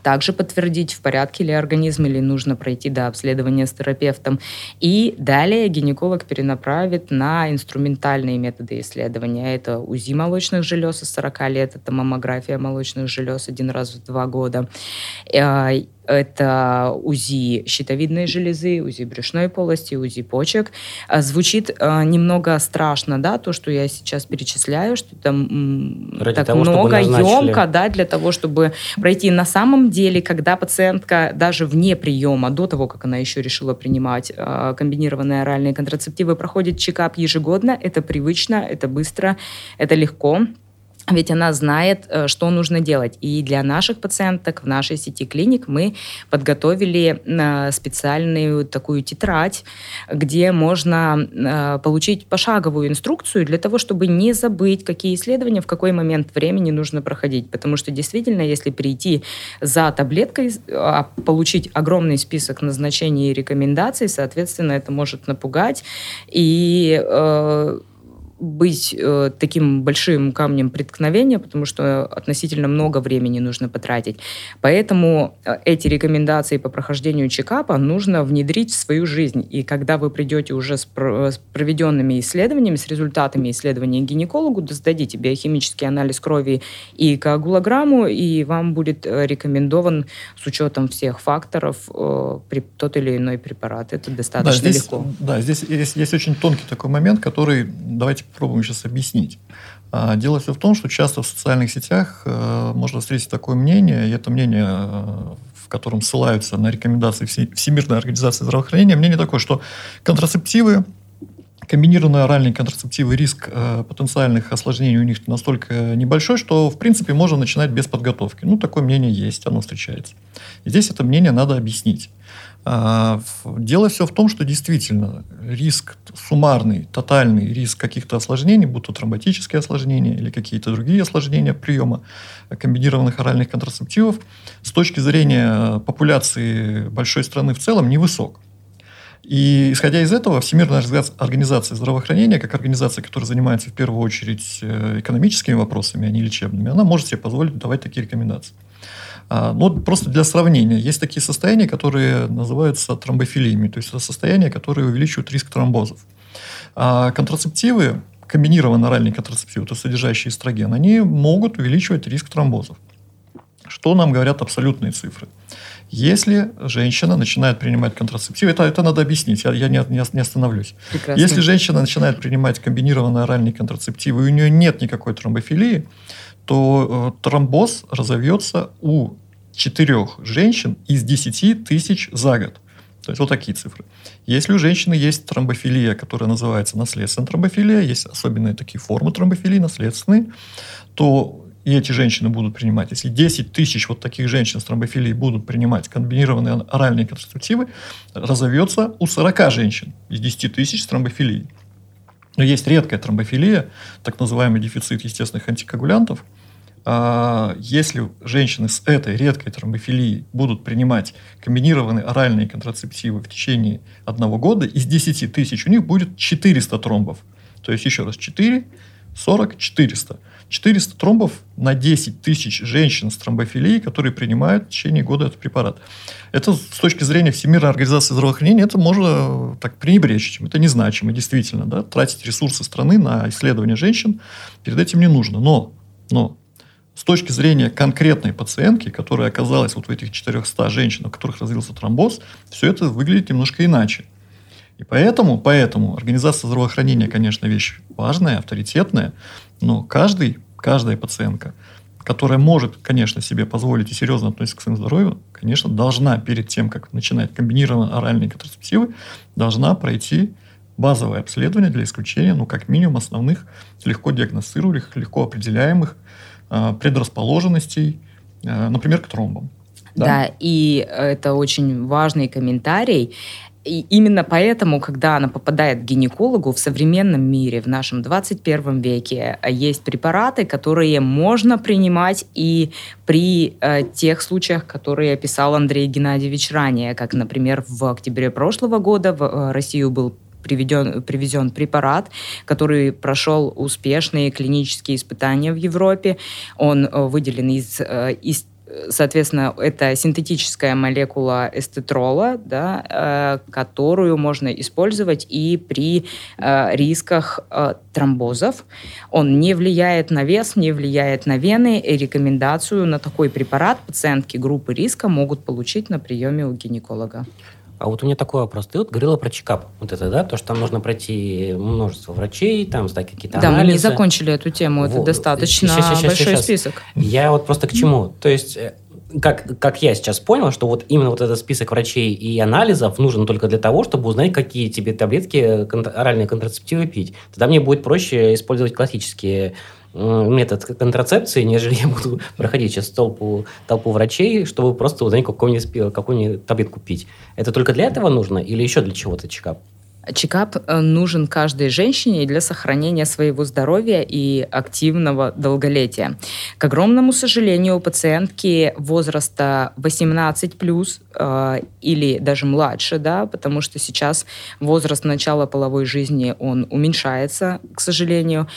также подтвердить, в порядке ли организм или нужно пройти до обследования с терапевтом. И далее гинеколог перенаправит на инструментальные методы исследования. Это УЗИ молочных желез из 40 лет, это маммография молочных желез один раз в два года. Это УЗИ щитовидной железы, УЗИ брюшной полости, УЗИ почек. А, Звучит э, немного страшно, да, то, что я сейчас перечисляю, что там Ради так того, много, емко, да, для того, чтобы пройти. На самом деле, когда пациентка даже вне приема, до того, как она еще решила принимать э, комбинированные оральные контрацептивы, проходит чекап ежегодно, это привычно, это быстро, это легко. Ведь она знает, э, что нужно делать. И для наших пациенток в нашей сети клиник мы подготовили э, специальную такую тетрадь, где можно э, получить пошаговую инструкцию для того, чтобы не забыть, какие исследования в какой момент времени нужно проходить. Потому что действительно, если прийти за таблеткой, а получить огромный список назначений и рекомендаций, соответственно, это может напугать. И быть э, таким большим камнем преткновения, потому что относительно много времени нужно потратить. Поэтому э, эти рекомендации по прохождению чекапа нужно внедрить в свою жизнь. И когда вы придете уже с, с проведенными исследованиями, с результатами исследования к гинекологу, да, сдадите биохимический анализ крови и коагулограмму, и вам будет э, рекомендован с учетом всех факторов э, тот или иной препарат. Это Да, достаточно здесь, легко. да, здесь есть, есть очень тонкий такой момент, который давайте попробуем сейчас объяснить. А, Дело все в том, что часто в социальных сетях э, можно встретить такое мнение, и это мнение, э, в котором ссылаются на рекомендации Все- Всемирной организации здравоохранения, мнение такое, что контрацептивы, комбинированные оральные контрацептивы, риск э, потенциальных осложнений у них настолько небольшой, что, в принципе, можно начинать без подготовки. Ну, такое мнение есть, оно встречается. И здесь это мнение надо объяснить. А, Дело все в том, что действительно риск суммарный, тотальный риск каких-то осложнений, будь то тромботические осложнения или какие-то другие осложнения приема комбинированных оральных контрацептивов, с точки зрения популяции большой страны в целом невысок. И исходя из этого, Всемирная организация- организация здравоохранения, как организация, которая занимается в первую очередь э, экономическими вопросами, а не лечебными, она может себе позволить давать такие рекомендации. А, ну, просто для сравнения. Есть такие состояния, которые называются тромбофилиями. То есть это состояния, которые увеличивают риск тромбозов. А контрацептивы, комбинированные оральные контрацептивы, то содержащие эстроген, они могут увеличивать риск тромбозов. Что нам говорят абсолютные цифры? Если женщина начинает принимать контрацептивы, это, это надо объяснить, я, я не, не остановлюсь. Прекрасно. Если женщина начинает принимать комбинированные оральные контрацептивы, и у нее нет никакой тромбофилии, то э, тромбоз разовьется у четырех женщин из 10 тысяч за год. То есть вот такие цифры. Если у женщины есть тромбофилия, которая называется наследственная тромбофилия, есть особенные такие формы тромбофилии, наследственные, то и эти женщины будут принимать, если 10 тысяч вот таких женщин с тромбофилией будут принимать комбинированные оральные контрацептивы, разовьется у 40 женщин из 10 тысяч с тромбофилией. Но есть редкая тромбофилия, так называемый дефицит естественных антикоагулянтов. А, если женщины с этой редкой тромбофилией будут принимать комбинированные оральные контрацептивы в течение одного года, из 10 тысяч у них будет 400 тромбов. То есть, еще раз, 4, 40, 400. 400 тромбов на 10 тысяч женщин с тромбофилией, которые принимают в течение года этот препарат. Это с точки зрения Всемирной организации здравоохранения, это можно так пренебречь, это незначимо, действительно. Да? Тратить ресурсы страны на исследование женщин перед этим не нужно. Но, но с точки зрения конкретной пациентки, которая оказалась вот в этих 400 женщин, у которых развился тромбоз, все это выглядит немножко иначе. И поэтому, поэтому организация здравоохранения, конечно, вещь важная, авторитетная, но каждый, каждая пациентка, которая может, конечно, себе позволить и серьезно относиться к своему здоровью, конечно, должна перед тем, как начинать комбинированные оральные контрацептивы, должна пройти базовое обследование для исключения, ну, как минимум, основных легко диагностируемых, легко определяемых предрасположенностей, э, например, к тромбам. Да? да, и это очень важный комментарий. И именно поэтому, когда она попадает к гинекологу в современном мире, в нашем 21 веке, есть препараты, которые можно принимать и при э, тех случаях, которые описал Андрей Геннадьевич ранее, как, например, в октябре прошлого года в э, Россию был приведен, привезен препарат, который прошел успешные клинические испытания в Европе. Он э, выделен из, э, из Соответственно, это синтетическая молекула эстетрола, да, э, которую можно использовать и при рисках тромбозов. Он не влияет на вес, не влияет на вены. И рекомендацию на такой препарат пациентки группы риска могут получить на приеме у гинеколога. А вот у меня такой вопрос. Ты вот говорила про чекап. Вот это, да? То, что там нужно пройти множество врачей, там сдать какие-то да, анализы. Да, мы не закончили эту тему. Вот. Это достаточно сейчас, сейчас, большой сейчас. список. Я вот просто к чему? То есть э, как, как я сейчас понял, что вот именно вот этот список врачей и анализов нужен только для того, чтобы узнать, какие тебе таблетки оральные контрацептивы пить. Тогда мне будет проще использовать классические метод контрацепции, нежели я буду проходить сейчас толпу, толпу врачей, чтобы просто узнать, какую-нибудь, какую таблетку пить. Это только для этого нужно или еще для чего-то чекап? Чекап э, нужен каждой женщине для сохранения своего здоровья и активного долголетия. К огромному сожалению, пациентки возраста 18 плюс э, или даже младше, да, потому что сейчас возраст начала половой жизни он уменьшается, к сожалению.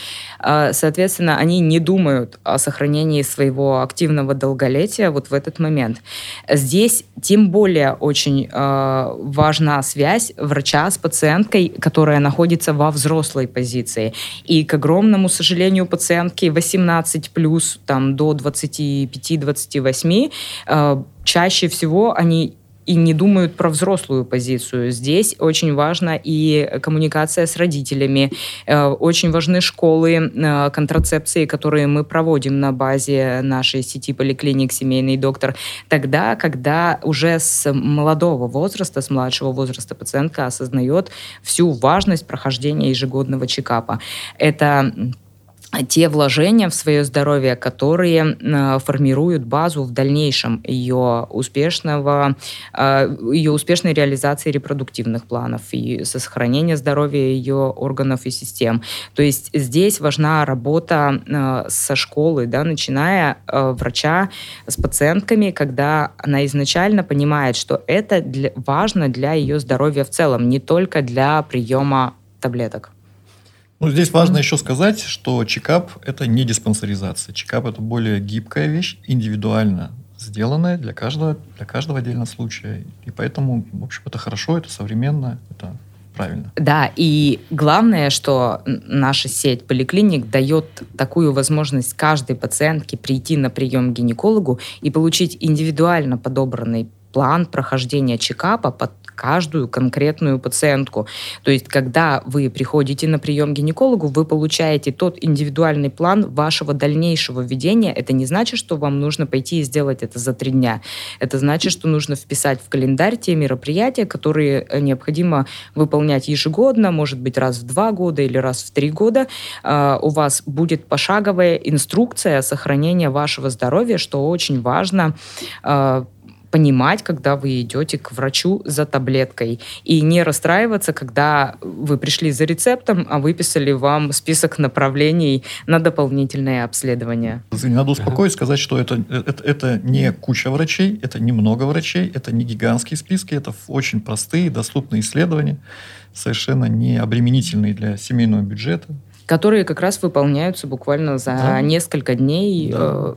Э, соответственно, они не думают о сохранении своего активного долголетия вот в этот момент. Здесь тем более очень э, важна связь врача с пациентом пациенткой, которая находится во взрослой позиции. И, к огромному сожалению, пациентки 18 плюс там, до 25-28 э, чаще всего они и не думают про взрослую позицию. Здесь очень важна и коммуникация с родителями, э, очень важны школы э, контрацепции, которые мы проводим на базе нашей сети поликлиник «Семейный доктор», тогда, когда уже с молодого возраста, с младшего возраста пациентка осознает всю важность прохождения ежегодного чекапа. Это те вложения в свое здоровье, которые э, формируют базу в дальнейшем ее успешного, э, ее успешной реализации репродуктивных планов и сохранения здоровья ее органов и систем. То есть здесь важна работа э, со школы, да, начиная врача с пациентками, когда она изначально понимает, что это для, важно для ее здоровья в целом, не только для приема таблеток. Ну, здесь важно еще сказать, что чекап – это не диспансеризация. Чекап – это более гибкая вещь, индивидуально сделанное для каждого, для каждого отдельного случая. И поэтому, в общем, это хорошо, это современно, это правильно. Да, и главное, что наша сеть поликлиник дает такую возможность каждой пациентке прийти на прием к гинекологу и получить индивидуально подобранный план прохождения чекапа под каждую конкретную пациентку. То есть, когда вы приходите на прием к гинекологу, вы получаете тот индивидуальный план вашего дальнейшего введения. Это не значит, что вам нужно пойти и сделать это за три дня. Это значит, что нужно вписать в календарь те мероприятия, которые э, необходимо выполнять ежегодно, может быть, раз в два года или раз в три года. А, у вас будет пошаговая инструкция сохранения вашего здоровья, что очень важно а, понимать, когда вы идете к врачу за таблеткой. И не расстраиваться, когда вы пришли за рецептом, а выписали вам список направлений на дополнительное обследование. Надо успокоить, сказать, что это, это, это не куча врачей, это не много врачей, это не гигантские списки, это очень простые, доступные исследования, совершенно не обременительные для семейного бюджета которые как раз выполняются буквально за да. несколько дней. Да.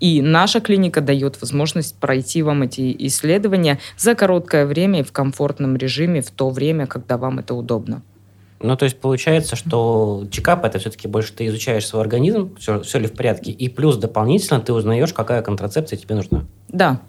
И наша клиника дает возможность пройти вам эти исследования за короткое время и в комфортном режиме в то время, когда вам это удобно. Ну, то есть получается, что чекап это все-таки больше ты изучаешь свой организм, все, все ли в порядке, и плюс дополнительно ты узнаешь, какая контрацепция тебе нужна. Да,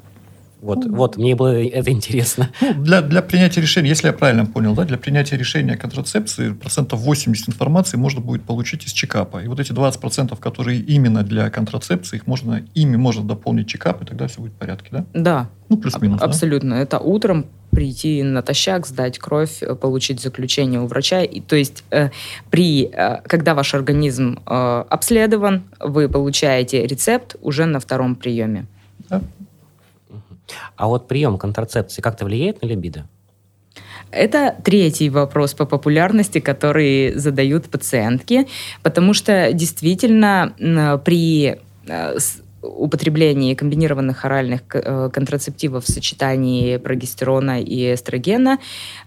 вот, вот, мне было это интересно. Ну, для, для принятия решения, если я правильно понял, да, для принятия решения о контрацепции процентов 80 информации можно будет получить из чекапа. И вот эти 20 процентов, которые именно для контрацепции, их можно, ими можно дополнить чекап, и тогда все будет в порядке, да? Да. Ну, плюс-минус, Абсолютно. Да? Это утром прийти натощак, сдать кровь, э, получить заключение у врача. И, то есть, э, при, э, когда ваш организм э, обследован, вы получаете рецепт уже на втором приеме. Да. А вот прием контрацепции как-то влияет на либидо? Это третий вопрос по популярности, который задают пациентки, потому что действительно при э, употреблении комбинированных оральных э, контрацептивов в сочетании прогестерона и эстрогена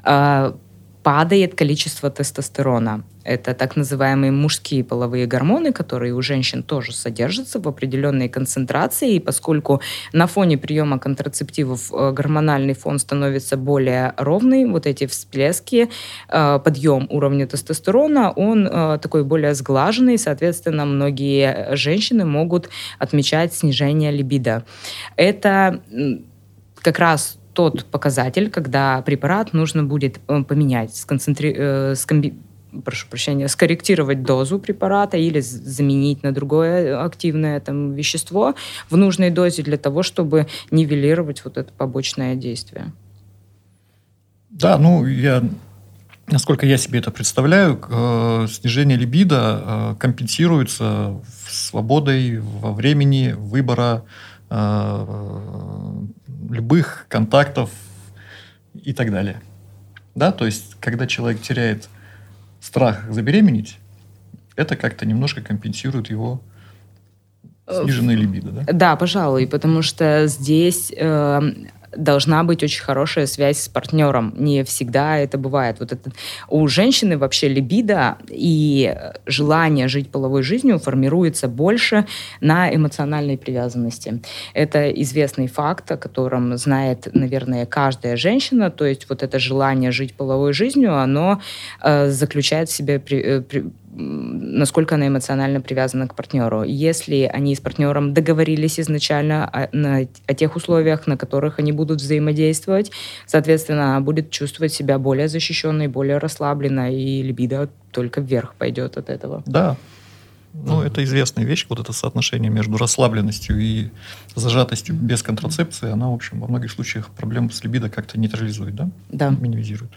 э, падает количество тестостерона. Это так называемые мужские половые гормоны, которые у женщин тоже содержатся в определенной концентрации. И поскольку на фоне приема контрацептивов э, гормональный фон становится более ровный, вот эти всплески, э, подъем уровня тестостерона, он э, такой более сглаженный. Соответственно, многие женщины могут отмечать снижение либидо. Это как раз тот показатель, когда препарат нужно будет э, поменять, сконцентри... Э, скомби... прошу прощения, скорректировать дозу препарата или заменить на другое активное там, вещество в нужной дозе для того, чтобы нивелировать вот это побочное действие. Да, ну, я Насколько я себе это представляю, э, снижение либидо компенсируется свободой во времени выбора любых контактов и так далее. Да, то есть, когда человек теряет страх забеременеть, это как-то немножко компенсирует его сниженная либидо, да? Да, пожалуй, потому что здесь э, должна быть очень хорошая связь с партнером. Не всегда это бывает. Вот это, у женщины вообще либидо и желание жить половой жизнью формируется больше на эмоциональной привязанности. Это известный факт, о котором знает, наверное, каждая женщина. То есть вот это желание жить половой жизнью, оно э, заключает в себе при, э, при, насколько она эмоционально привязана к партнеру. Если они с партнером договорились изначально о, на, о тех условиях, на которых они будут взаимодействовать, соответственно, она будет чувствовать себя более защищенной, более расслабленной, и либидо только вверх пойдет от этого. Да. Ну, это известная вещь, вот это соотношение между расслабленностью и зажатостью без контрацепции, она, в общем, во многих случаях проблему с либидо как-то нейтрализует, да? Да. Минимизирует.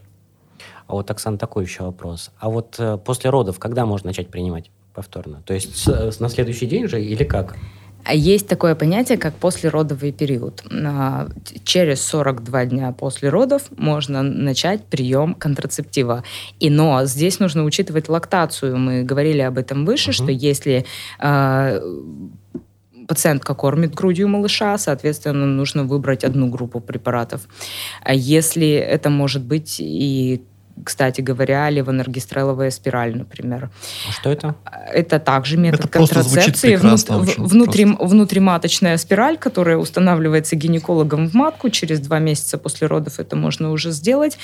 А вот, Оксана, такой еще вопрос. А вот э, после родов когда можно начать принимать повторно? То есть с, с, на следующий день же или как? А есть такое понятие, как послеродовый период. А, через 42 дня после родов можно начать прием контрацептива. И но здесь нужно учитывать лактацию. Мы говорили об этом выше, угу. что если э, пациентка кормит грудью малыша, соответственно, нужно выбрать одну группу препаратов. А если это может быть и кстати говоря, левоноргистреловая спираль, например. А что это? Это также метод Это контрацепции. очень внутри, просто. внутриматочная спираль, которая устанавливается гинекологом в матку. Через два месяца после родов это можно уже сделать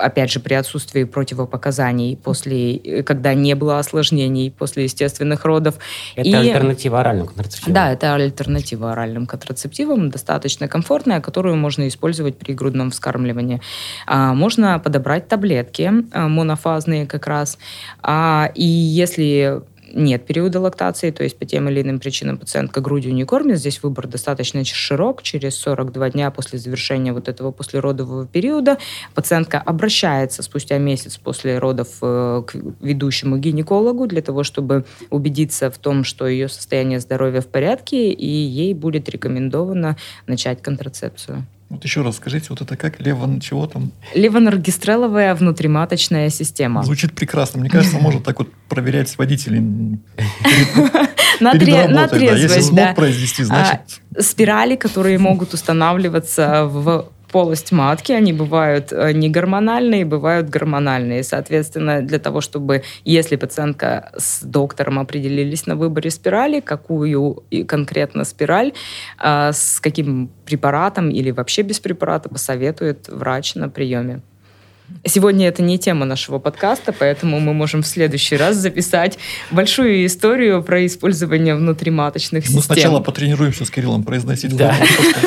опять же, при отсутствии противопоказаний, после, э, когда не было осложнений после естественных родов. Это И- альтернатива оральным контрацептивам. Да, это альтернатива оральным контрацептивам, достаточно комфортная, которую можно использовать при грудном вскармливании. А, можно подобрать таблетки а, монофазные как раз. А, и если нет периода лактации, то есть по тем или иным причинам пациентка грудью не кормит, здесь выбор достаточно широк. Через 42 дня после завершения вот этого послеродового периода пациентка обращается спустя месяц после родов э, к ведущему гинекологу для того, чтобы убедиться в том, что ее состояние здоровья в порядке, и ей будет рекомендовано начать контрацепцию. Вот еще раз скажите, вот это как? Левон чего там? Левоноргистреловая внутриматочная система. Звучит прекрасно. Мне кажется, может так вот проверять водителей На, тре- на да. Если смог да. произвести, значит... спирали, которые могут устанавливаться в полость матки, они бывают э, не гормональные, бывают гормональные. Соответственно, для того, чтобы, если пациентка с доктором определились на выборе спирали, какую конкретно спираль, а, с каким препаратом или вообще без препарата посоветует врач на приеме. Сегодня это не тема нашего подкаста, поэтому мы можем в следующий раз записать большую историю про использование внутриматочных Мы систем. сначала потренируемся с Кириллом произносить Да.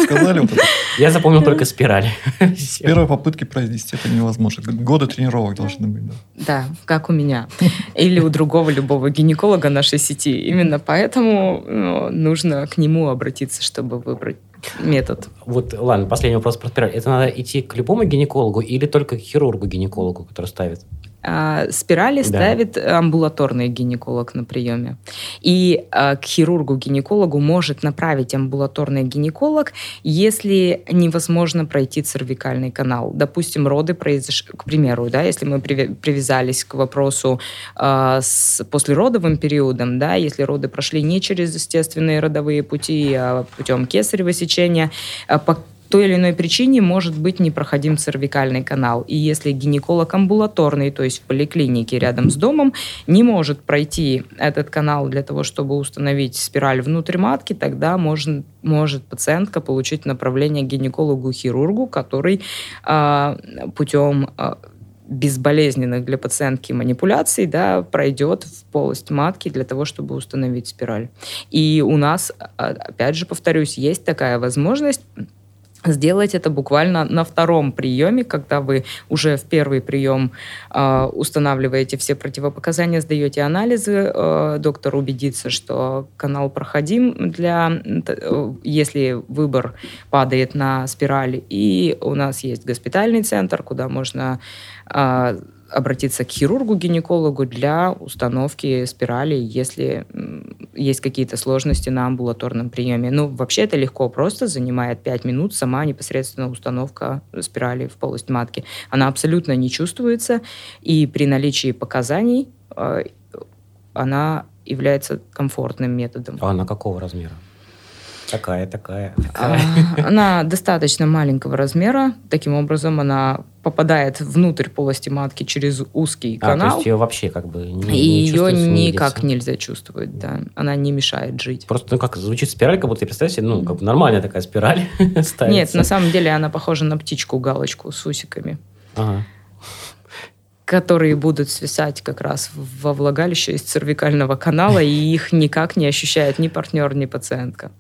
сказали. Вот. Я запомнил только спираль. С первой попытки произнести это невозможно. Годы тренировок должны быть. Да. Да, как у меня. Или у другого любого гинеколога нашей сети. Именно поэтому ну, нужно к нему обратиться, чтобы выбрать метод. Вот, ладно, последний вопрос про спираль. Это надо идти к любому гинекологу или только к хирургу-гинекологу, который ставит? А, Спирали Да. ставит амбулаторный гинеколог на приеме. И а, к хирургу-гинекологу может направить амбулаторный гинеколог, если невозможно пройти цервикальный канал. Допустим, роды произошли, к примеру, да, если мы привязались к вопросу а, с послеродовым периодом, да, если роды прошли не через естественные родовые пути, а путем кесарево сечения, а, по той или иной причине может быть непроходим цервикальный канал. И если гинеколог амбулаторный, то есть в поликлинике рядом с домом, не может пройти этот канал для того, чтобы установить спираль внутрь матки, тогда может, может пациентка получить направление к гинекологу-хирургу, который а, путем а, безболезненных для пациентки манипуляций да, пройдет в полость матки для того, чтобы установить спираль. И у нас, а, опять же, повторюсь, есть такая возможность сделать это буквально на втором приеме, когда вы уже в первый прием э, устанавливаете все противопоказания, сдаете анализы, э, доктор убедится, что канал проходим для, э, если выбор падает на спираль, и у нас есть госпитальный центр, куда можно э, обратиться к хирургу-гинекологу для установки спирали, если есть какие-то сложности на амбулаторном приеме. Ну, вообще это легко, просто занимает 5 минут сама непосредственно установка спирали в полость матки. Она абсолютно не чувствуется, и при наличии показаний э, она является комфортным методом. А она какого размера? Такая, такая, А, такая. Она достаточно маленького размера. Таким образом, она попадает внутрь полости матки через узкий А, то канал. есть ее вообще как бы не, и не ее чувствуется, не никак видится. нельзя чувствовать, да. Она не мешает жить. Просто, ну, как звучит спираль, как будто, представьте себе, ну, как бы нормальная такая спираль ставится. Нет, на самом деле она похожа на птичку-галочку с усиками, Ага. которые будут свисать как раз во влагалище из цервикального канала, и их никак не ощущает ни партнер, ни пациентка.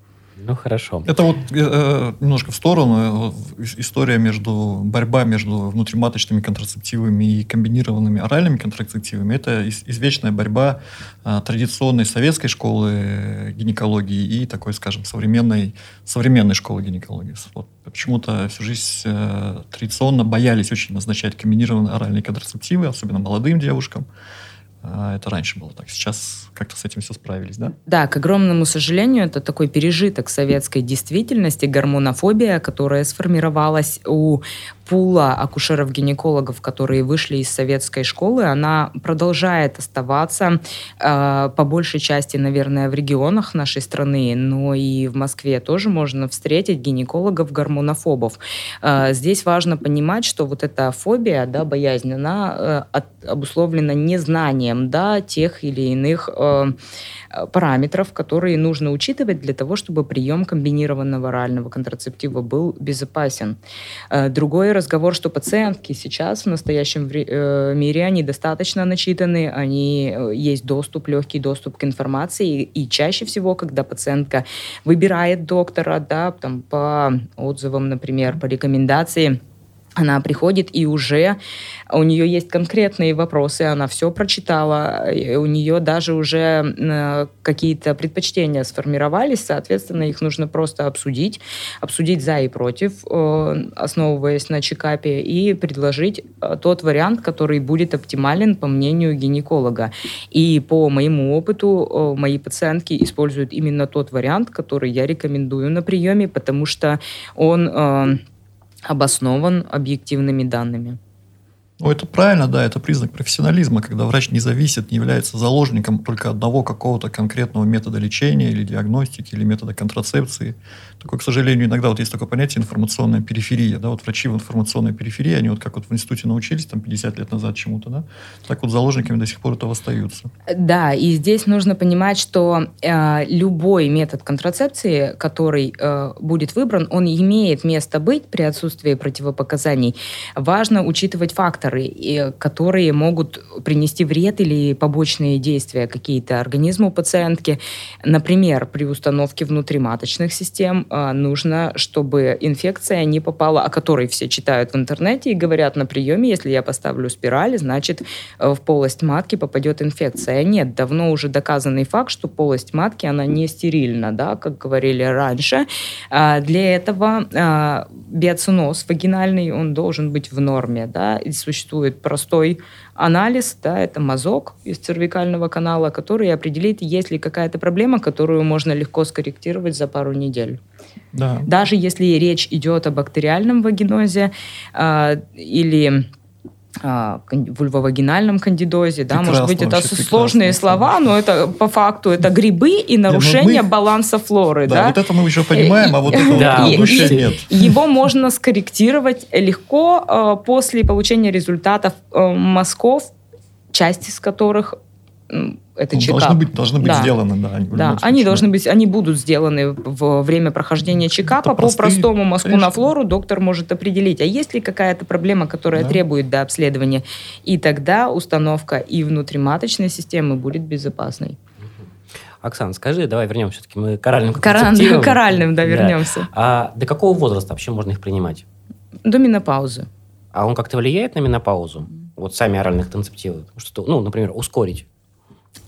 Ну, хорошо. Это вот э, э, немножко в сторону э, ис- история между борьба между внутриматочными контрацептивами и комбинированными оральными контрацептивами. Это извечная борьба э, традиционной советской школы э, гинекологии и такой, скажем, современной современной школы гинекологии. Вот почему-то всю жизнь э, традиционно боялись очень назначать комбинированные оральные контрацептивы, особенно молодым девушкам. А Это раньше было так. Сейчас как-то с этим все справились, да? Да, к огромному сожалению, это такой пережиток советской действительности, гормонофобия, которая сформировалась у пула акушеров-гинекологов, которые вышли из советской школы, она продолжает оставаться э, по большей части, наверное, в регионах нашей страны, но и в Москве тоже можно встретить гинекологов-гормонофобов. Э, здесь важно понимать, что вот эта фобия, да, боязнь, она э, от, обусловлена незнанием да, тех или иных э, параметров, которые нужно учитывать для того, чтобы прием комбинированного орального контрацептива был безопасен. Э, другой разговор, что пациентки сейчас в настоящем э, мире, они достаточно начитаны, они э, есть доступ, легкий доступ к информации, и чаще всего, когда пациентка выбирает доктора, да, там, по отзывам, например, по рекомендации, она приходит и уже у нее есть конкретные вопросы, она все прочитала, у нее даже уже э, какие-то предпочтения сформировались, соответственно, их нужно просто обсудить, обсудить за и против, э, основываясь на чекапе, и предложить э, тот вариант, который будет оптимален по мнению гинеколога. И по моему опыту мои пациентки используют именно тот вариант, который я рекомендую на приеме, потому что он обоснован объективными данными. Ну, это правильно, да, это признак профессионализма, когда врач не зависит, не является заложником только одного какого-то конкретного метода лечения или диагностики, или метода контрацепции. Такое, к сожалению, иногда вот есть такое понятие информационная периферия. Да, вот врачи в информационной периферии, они вот как вот в институте научились там 50 лет назад чему-то, да, так вот заложниками до сих пор этого остаются. Да, и здесь нужно понимать, что э, любой метод контрацепции, который э, будет выбран, он имеет место быть при отсутствии противопоказаний. Важно учитывать факторы, факторы, которые могут принести вред или побочные действия какие-то организму пациентки. Например, при установке внутриматочных систем нужно, чтобы инфекция не попала, о которой все читают в интернете и говорят на приеме, если я поставлю спираль, значит в полость матки попадет инфекция. Нет, давно уже доказанный факт, что полость матки, она не стерильна, да, как говорили раньше. А, для этого а, биоциноз вагинальный, он должен быть в норме, да, и существует простой анализ, да, это мазок из цервикального канала, который определит, есть ли какая-то проблема, которую можно легко скорректировать за пару недель. Да. Даже если речь идет о бактериальном вагинозе э, или вульвовагинальном кандидозе, да, может быть, это сложные слова, но это по факту это грибы и ну нарушение мы... баланса флоры, да, да. Вот это мы еще понимаем, а вот этого да, вообще нет. Его можно скорректировать легко а, после получения результатов а, мазков, часть из которых это ну, чекап. Должны быть, должны быть да. сделаны, да. Они, да, они должны быть, они будут сделаны во время прохождения чекапа. Это По простые, простому мазку конечно. на флору доктор может определить, а есть ли какая-то проблема, которая да. требует до обследования. И тогда установка и внутриматочной системы будет безопасной. Оксана, скажи, давай вернемся все-таки мы к оральным Коральным, коральным, да, вернемся. Да. А до какого возраста вообще можно их принимать? До менопаузы. А он как-то влияет на менопаузу? Вот сами оральные контрацептивы? Что, ну, например, ускорить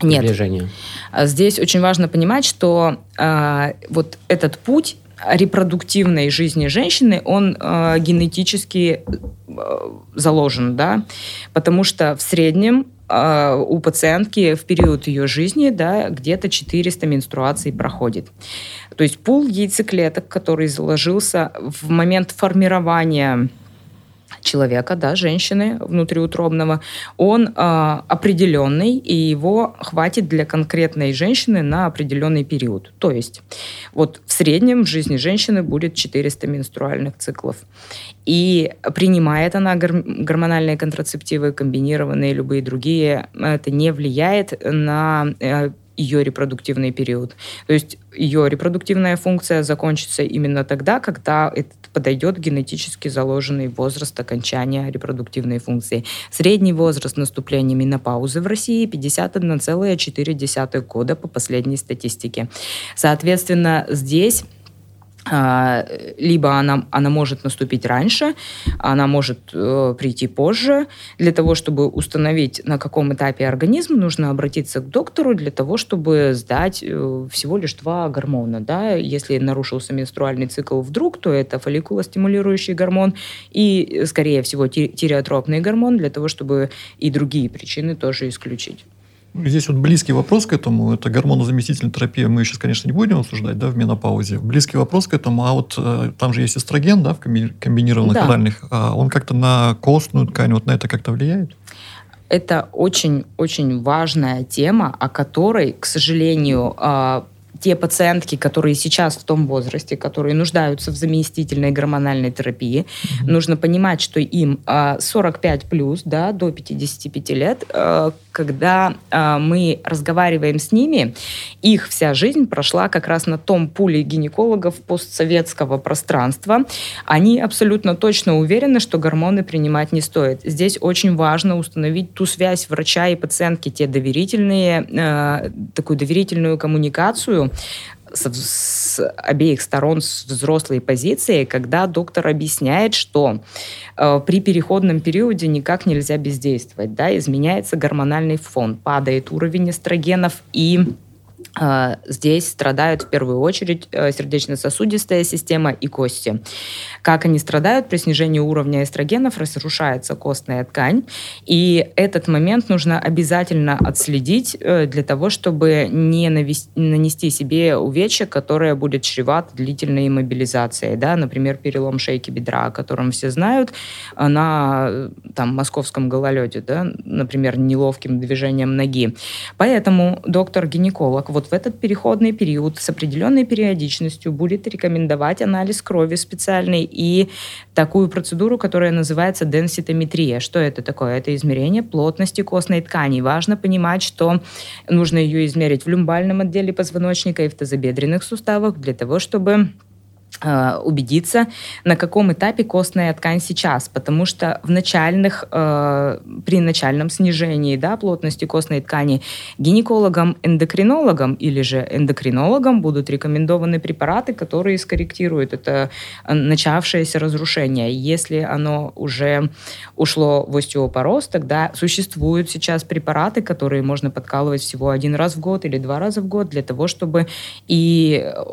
нет. Приближение. А здесь очень важно понимать, что э, вот этот путь репродуктивной жизни женщины, он э, генетически э, заложен, да, потому что в среднем э, у пациентки в период ее жизни, да, где-то 400 менструаций проходит. То есть пул яйцеклеток, который заложился в момент формирования человека, да, женщины внутриутробного, он э, определенный, и его хватит для конкретной женщины на определенный период. То есть вот в среднем в жизни женщины будет 400 менструальных циклов. И принимает она гормональные контрацептивы, комбинированные, любые другие, это не влияет на э, ее репродуктивный период. То есть ее репродуктивная функция закончится именно тогда, когда этот подойдет генетически заложенный возраст окончания репродуктивной функции. Средний возраст наступления менопаузы в России 51,4 года по последней статистике. Соответственно, здесь либо она, она может наступить раньше, она может э, прийти позже. Для того, чтобы установить, на каком этапе организм, нужно обратиться к доктору для того, чтобы сдать э, всего лишь два гормона. Да? Если нарушился менструальный цикл вдруг, то это фолликулостимулирующий гормон и, скорее всего, тиреотропный гормон для того, чтобы и другие причины тоже исключить. Здесь вот близкий вопрос к этому. Это гормонозаместительная терапия. Мы сейчас, конечно, не будем обсуждать да, в менопаузе. Близкий вопрос к этому. А вот э, там же есть эстроген да, в комбинированных да. оральных. А он как-то на костную ткань, вот на это как-то влияет? Это очень-очень важная тема, о которой, к сожалению, а, те пациентки, которые сейчас в том возрасте, которые нуждаются в заместительной гормональной терапии, mm-hmm. нужно понимать, что им 45 а, плюс, да, до 55 лет, а, когда а, мы разговариваем с ними, их вся жизнь прошла как раз на том пуле гинекологов постсоветского пространства. Они абсолютно точно уверены, что гормоны принимать не стоит. Здесь очень важно установить ту связь врача и пациентки, те доверительные, такую доверительную коммуникацию, с, с обеих сторон с взрослой позиции, когда доктор объясняет, что э, при переходном периоде никак нельзя бездействовать, да, изменяется гормональный фон, падает уровень эстрогенов и здесь страдают в первую очередь э, сердечно-сосудистая система и кости. Как они страдают при снижении уровня эстрогенов, разрушается костная ткань. И этот момент нужно обязательно отследить э, для того, чтобы не нанести себе увечье, которое будет чревато длительной иммобилизацией. Да? Например, перелом шейки бедра, о котором все знают, на там, московском гололеде, да? например, неловким движением ноги. Поэтому доктор-гинеколог вот в этот переходный период с определенной периодичностью будет рекомендовать анализ крови специальный и такую процедуру, которая называется денситометрия. Что это такое? Это измерение плотности костной ткани. Важно понимать, что нужно ее измерить в люмбальном отделе позвоночника и в тазобедренных суставах для того, чтобы убедиться, на каком этапе костная ткань сейчас, потому что в начальных, э, при начальном снижении да, плотности костной ткани гинекологам, эндокринологам или же эндокринологам будут рекомендованы препараты, которые скорректируют это э, начавшееся разрушение. Если оно уже ушло в остеопороз, тогда существуют сейчас препараты, которые можно подкалывать всего один раз в год или два раза в год для того, чтобы и э,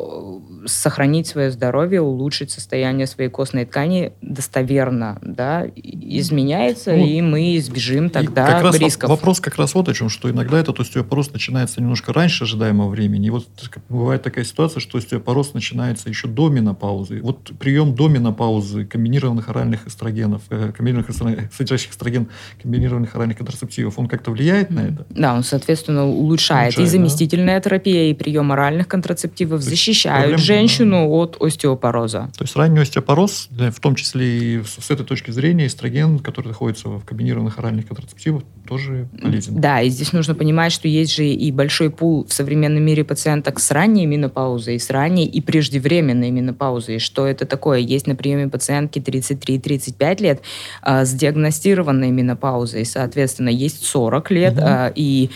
сохранить свое здоровье здоровья, улучшить состояние своей костной ткани достоверно, да, изменяется, ну, и мы избежим тогда как раз рисков. Вопрос как раз вот о чем, что иногда этот остеопороз начинается немножко раньше ожидаемого времени. И вот бывает такая ситуация, что остеопороз начинается еще до менопаузы. Вот прием до менопаузы комбинированных оральных эстрогенов, э, комбинированных эстрогенов, содержащих эстроген, комбинированных оральных контрацептивов, он как-то влияет на это? Да, он, соответственно, улучшает. улучшает и заместительная да? терапия, и прием оральных контрацептивов защищают женщину да. от остеопороза остеопороза. То есть ранний остеопороз, в том числе и с этой точки зрения, эстроген, который находится в комбинированных оральных контрацептивах, тоже полезен. Да, и здесь нужно понимать, что есть же и большой пул в современном мире пациенток с ранней менопаузой, с ранней и преждевременной менопаузой. Что это такое? Есть на приеме пациентки 33-35 лет а, с диагностированной менопаузой, соответственно, есть 40 лет, угу. а, и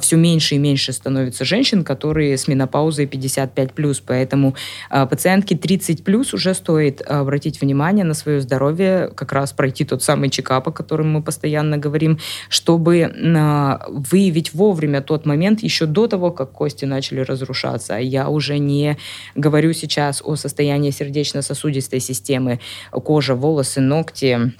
все меньше и меньше становится женщин, которые с менопаузой 55+. Поэтому а, пациентки 30+, уже стоит обратить внимание на свое здоровье, как раз пройти тот самый чекап, о котором мы постоянно говорим, чтобы а, выявить вовремя тот момент еще до того, как кости начали разрушаться. Я уже не говорю сейчас о состоянии сердечно-сосудистой системы, кожа, волосы, ногти,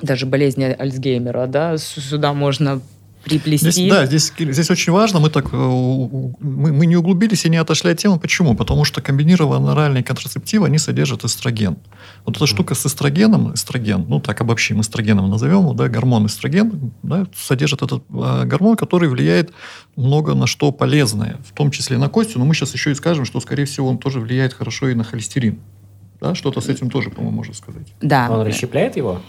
даже болезни Альцгеймера, да, сюда можно приплести. Здесь, да, здесь, здесь очень важно, мы, так, э, мы, мы не углубились и не отошли от темы. Почему? Потому что комбинированные оральные контрацептивы, они содержат эстроген. Вот эта штука с эстрогеном, эстроген, ну так обобщим, эстрогеном назовем его, да, гормон эстроген, да, содержит этот э, гормон, который влияет много на что полезное, в том числе на кости, но мы сейчас еще и скажем, что, скорее всего, он тоже влияет хорошо и на холестерин. Да, что-то с этим тоже, по-моему, можно сказать. Да. Он расщепляет его?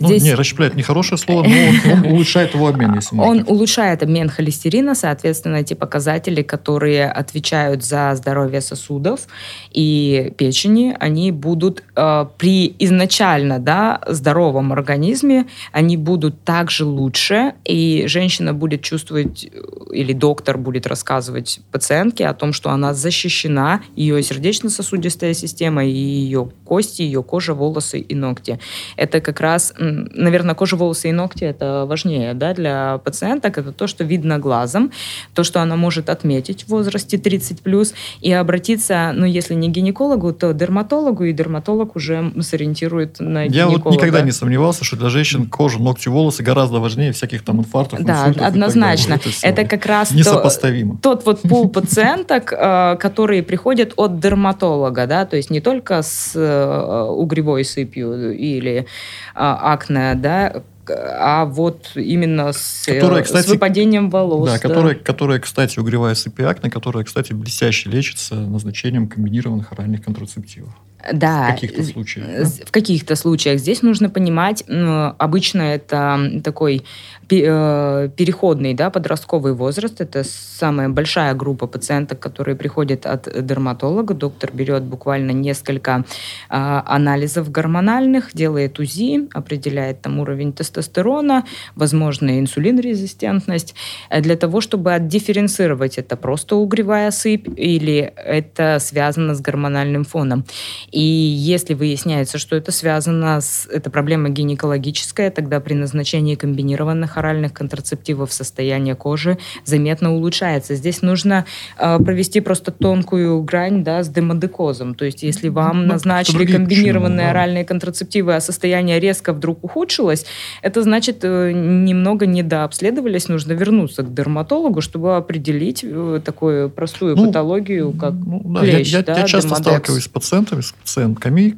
Ну, Здесь... Не, расщепляет нехорошее слово, но он улучшает его обмен, если. Он улучшает обмен холестерина, соответственно, эти показатели, которые отвечают за здоровье сосудов и печени, они будут э, при изначально да, здоровом организме, они будут также лучше, и женщина будет чувствовать, или доктор будет рассказывать пациентке о том, что она защищена, ее сердечно-сосудистая система, и ее кости, ее кожа, волосы и ногти. Это как раз наверное, кожа, волосы и ногти это важнее да, для пациенток. Это то, что видно глазом, то, что она может отметить в возрасте 30+, и обратиться, ну, если не гинекологу, то дерматологу, и дерматолог уже сориентирует на Я гинеколога. вот никогда не сомневался, что для женщин кожа, ногти, волосы гораздо важнее всяких там инфарктов, Да, однозначно. Это всё как раз то- несопоставимо. тот вот пул пациенток, э, которые приходят от дерматолога, да, то есть не только с э, угревой сыпью или а, акне, да, а вот именно с, э, Которая, с кстати, выпадением волос. Да, которая, которая, кстати, угревая сыпь и акне, которая, кстати, блестяще лечится назначением комбинированных оральных контрацептивов. Да, В каких-то случаях, да? с- В каких-то случаях. Здесь нужно понимать, обычно это такой э, переходный, да, подростковый возраст. Это самая большая группа пациенток, которые приходят от дерматолога. Доктор берет буквально несколько а, анализов гормональных, делает УЗИ, определяет там уровень тестостерона, возможно, инсулинрезистентность, э, для того, чтобы отдифференцировать, это просто угревая сыпь или это связано с гормональным фоном. И если выясняется, что это связано с... Это проблема гинекологическая, тогда при назначении комбинированных оральных контрацептивов состояние кожи заметно улучшается. Здесь нужно э, провести просто тонкую грань да, с демодекозом. То есть если вам Ну, назначили комбинированные да. оральные контрацептивы, а состояние резко вдруг ухудшилось, это значит, э, немного недообследовались, нужно вернуться к дерматологу, чтобы определить э, такую простую Ну, патологию, как Ну, клещ, я, я- да, я часто демодекс. сталкиваюсь с пациентами, с пациентками,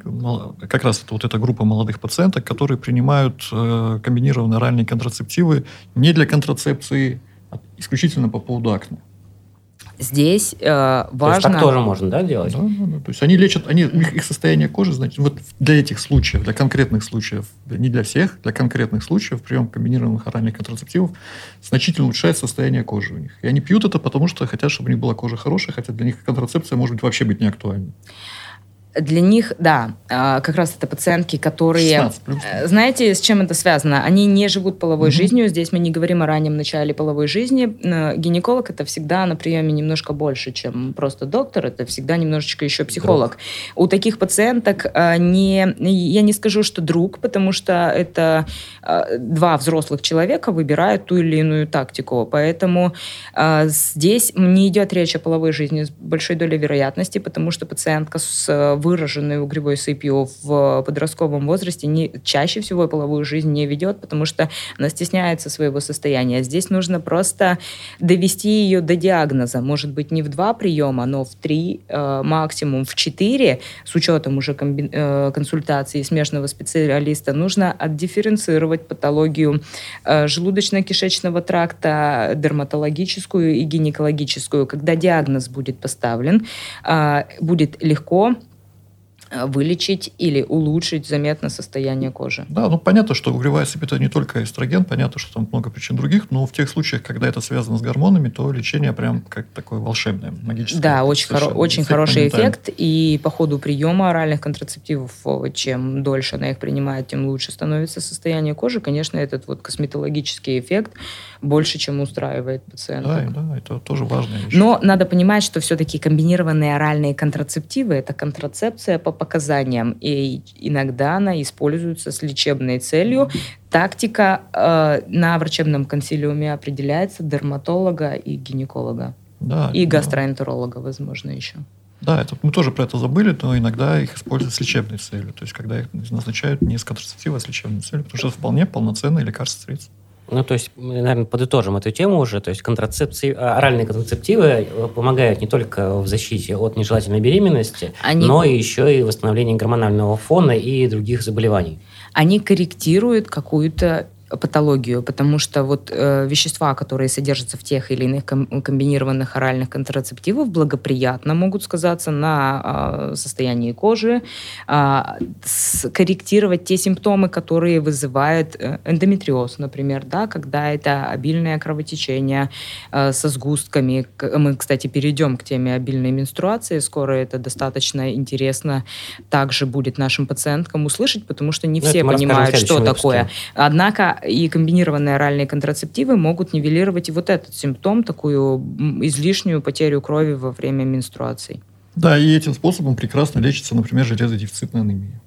как раз это вот эта группа молодых пациенток, которые принимают э, комбинированные оральные контрацептивы не для контрацепции, а исключительно по поводу акне. Здесь э, То есть важно... так тоже можно, да, делать? Да, да, да. То есть они лечат, они, у них их состояние кожи, значит, вот для этих случаев, для конкретных случаев, не для всех, для конкретных случаев прием комбинированных оральных контрацептивов значительно улучшает состояние кожи у них. И они пьют это, потому что хотят, чтобы у них была кожа хорошая, хотя для них контрацепция может быть вообще быть не актуальна. Для них, да, а, как раз это пациентки, которые... 16 плюс. Э, Знаете, с чем это связано? Они не живут половой Мгм. жизнью. Здесь мы не говорим о раннем начале половой жизни. Э, Гинеколог это всегда на приеме немножко больше, чем просто доктор. Это всегда немножечко еще психолог. У таких пациенток э, не, я не скажу, что друг, потому что это два взрослых человека выбирают ту или иную тактику. Поэтому здесь не идет речь о половой жизни с большой долей вероятности, потому что пациентка с выраженной угревой сыпью в подростковом возрасте не, чаще всего половую жизнь не ведет, потому что она стесняется своего состояния. Здесь нужно просто довести ее до диагноза. Может быть, не в два приема, но в три, э, максимум в четыре, с учетом уже комби- э, консультации смежного специалиста, нужно отдифференцировать патологию э, желудочно-кишечного тракта, дерматологическую и гинекологическую. Когда диагноз будет поставлен, э, будет легко вылечить или улучшить заметно состояние кожи. Да, ну понятно, что угревая сыпь это не только эстроген, понятно, что там много причин других, но в тех случаях, когда это связано с гормонами, то лечение прям как такое волшебное, магическое. Да, очень, хоро- очень Эффект хороший эффект. И по ходу приема оральных контрацептивов, о, чем дольше она их принимает, тем лучше становится состояние кожи. Конечно, этот вот косметологический эффект больше, чем устраивает пациента. Да, да, это тоже вещь. Но надо понимать, что все-таки комбинированные оральные контрацептивы – это контрацепция по показаниям. И иногда она используется с лечебной целью. Тактика э, на врачебном консилиуме определяется дерматолога и гинеколога. да, И да. гастроэнтеролога, возможно, еще. Да, это, мы тоже про это забыли, но иногда их используют с лечебной целью. То есть, когда их назначают не с контрацептива, а с лечебной целью, потому что это вполне полноценное лекарство средств. Ну, то есть, мы, наверное, подытожим эту тему уже. То есть, контрацепции, а, оральные контрацептивы э, помогают не только в защите от нежелательной беременности, Они- но и еще и восстановлении гормонального фона и других заболеваний. Они корректируют какую-то патологию, потому что вот э, вещества, которые содержатся в тех или иных ком- комбинированных оральных контрацептивах, благоприятно могут сказаться на э, состоянии кожи, с- корректировать те симптомы, которые вызывают э, эндометриоз, например, да, когда это обильное кровотечение э, со сгустками. Мы, кстати, перейдем к теме обильной менструации. Скоро это достаточно интересно также будет нашим пациенткам услышать, потому что не Ну, все понимают, что выпуске. такое. Однако и комбинированные оральные контрацептивы могут нивелировать и вот этот симптом, такую излишнюю потерю крови во время менструаций. Да, и этим способом прекрасно лечится, например, железодефицитная анемия.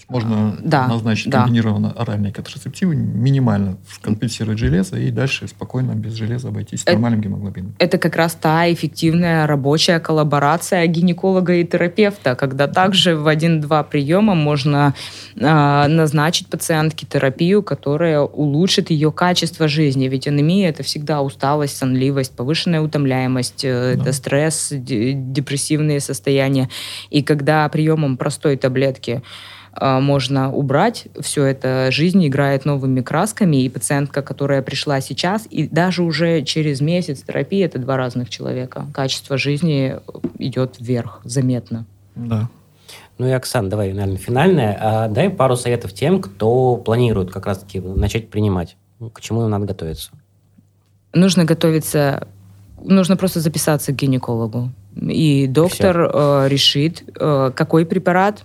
Есть можно Да, назначить да. комбинированно оральные контрацептивы, минимально скомпенсировать железо и дальше спокойно без железа обойтись Это- нормальным гемоглобином. Это как раз та эффективная рабочая коллаборация гинеколога и терапевта, когда также в один-два приема можно а, назначить пациентке терапию, которая улучшит ее качество жизни. Ведь анемия это всегда усталость, сонливость, повышенная утомляемость, э, Да. это стресс, де- депрессивные состояния. И когда приемом простой таблетки можно убрать все это, жизнь играет новыми красками, и пациентка, которая пришла сейчас, и даже уже через месяц терапии, это два разных человека. Качество жизни идет вверх заметно. Да. Ну и, Оксан, давай, наверное, финальное. А, дай пару советов тем, кто планирует как раз-таки начать принимать. К чему надо готовиться? Нужно готовиться, нужно просто записаться к гинекологу. И доктор э, решит, э, какой препарат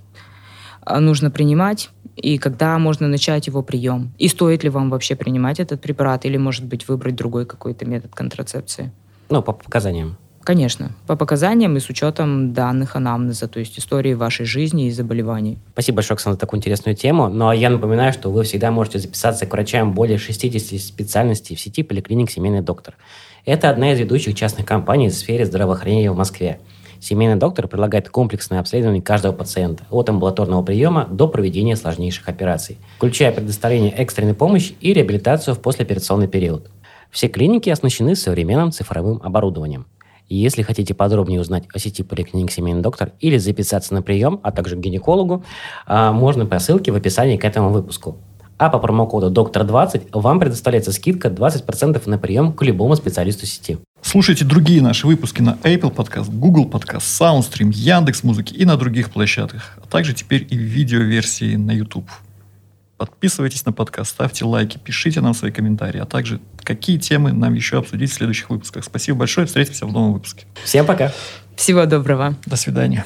нужно принимать и когда можно начать его прием. И стоит ли вам вообще принимать этот препарат, или, может быть, выбрать другой какой-то метод контрацепции. Ну, по показаниям. Конечно, по показаниям и с учетом данных анамнеза, то есть истории вашей жизни и заболеваний. Спасибо большое, Оксана, за такую интересную тему. Ну, а я напоминаю, что вы всегда можете записаться к врачам более 60 специальностей в сети поликлиник «Семейный доктор». Это одна из ведущих частных компаний в сфере здравоохранения в Москве. Семейный доктор предлагает комплексное обследование каждого пациента, от амбулаторного приема до проведения сложнейших операций, включая предоставление экстренной помощи и реабилитацию в послеоперационный период. Все клиники оснащены современным цифровым оборудованием. Если хотите подробнее узнать о сети поликлиник «Семейный доктор» или записаться на прием, а также к гинекологу, а, можно по ссылке в описании к этому выпуску. А по промокоду «Доктор20» вам предоставляется скидка 20% на прием к любому специалисту сети. Слушайте другие наши выпуски на Apple Podcast, Google Podcast, SoundStream, Яндекс Музыки и на других площадках, а также теперь и в видеоверсии на YouTube. Подписывайтесь на подкаст, ставьте лайки, пишите нам свои комментарии, а также какие темы нам еще обсудить в следующих выпусках. Спасибо большое, встретимся в новом выпуске. Всем пока! Всего доброго! До свидания.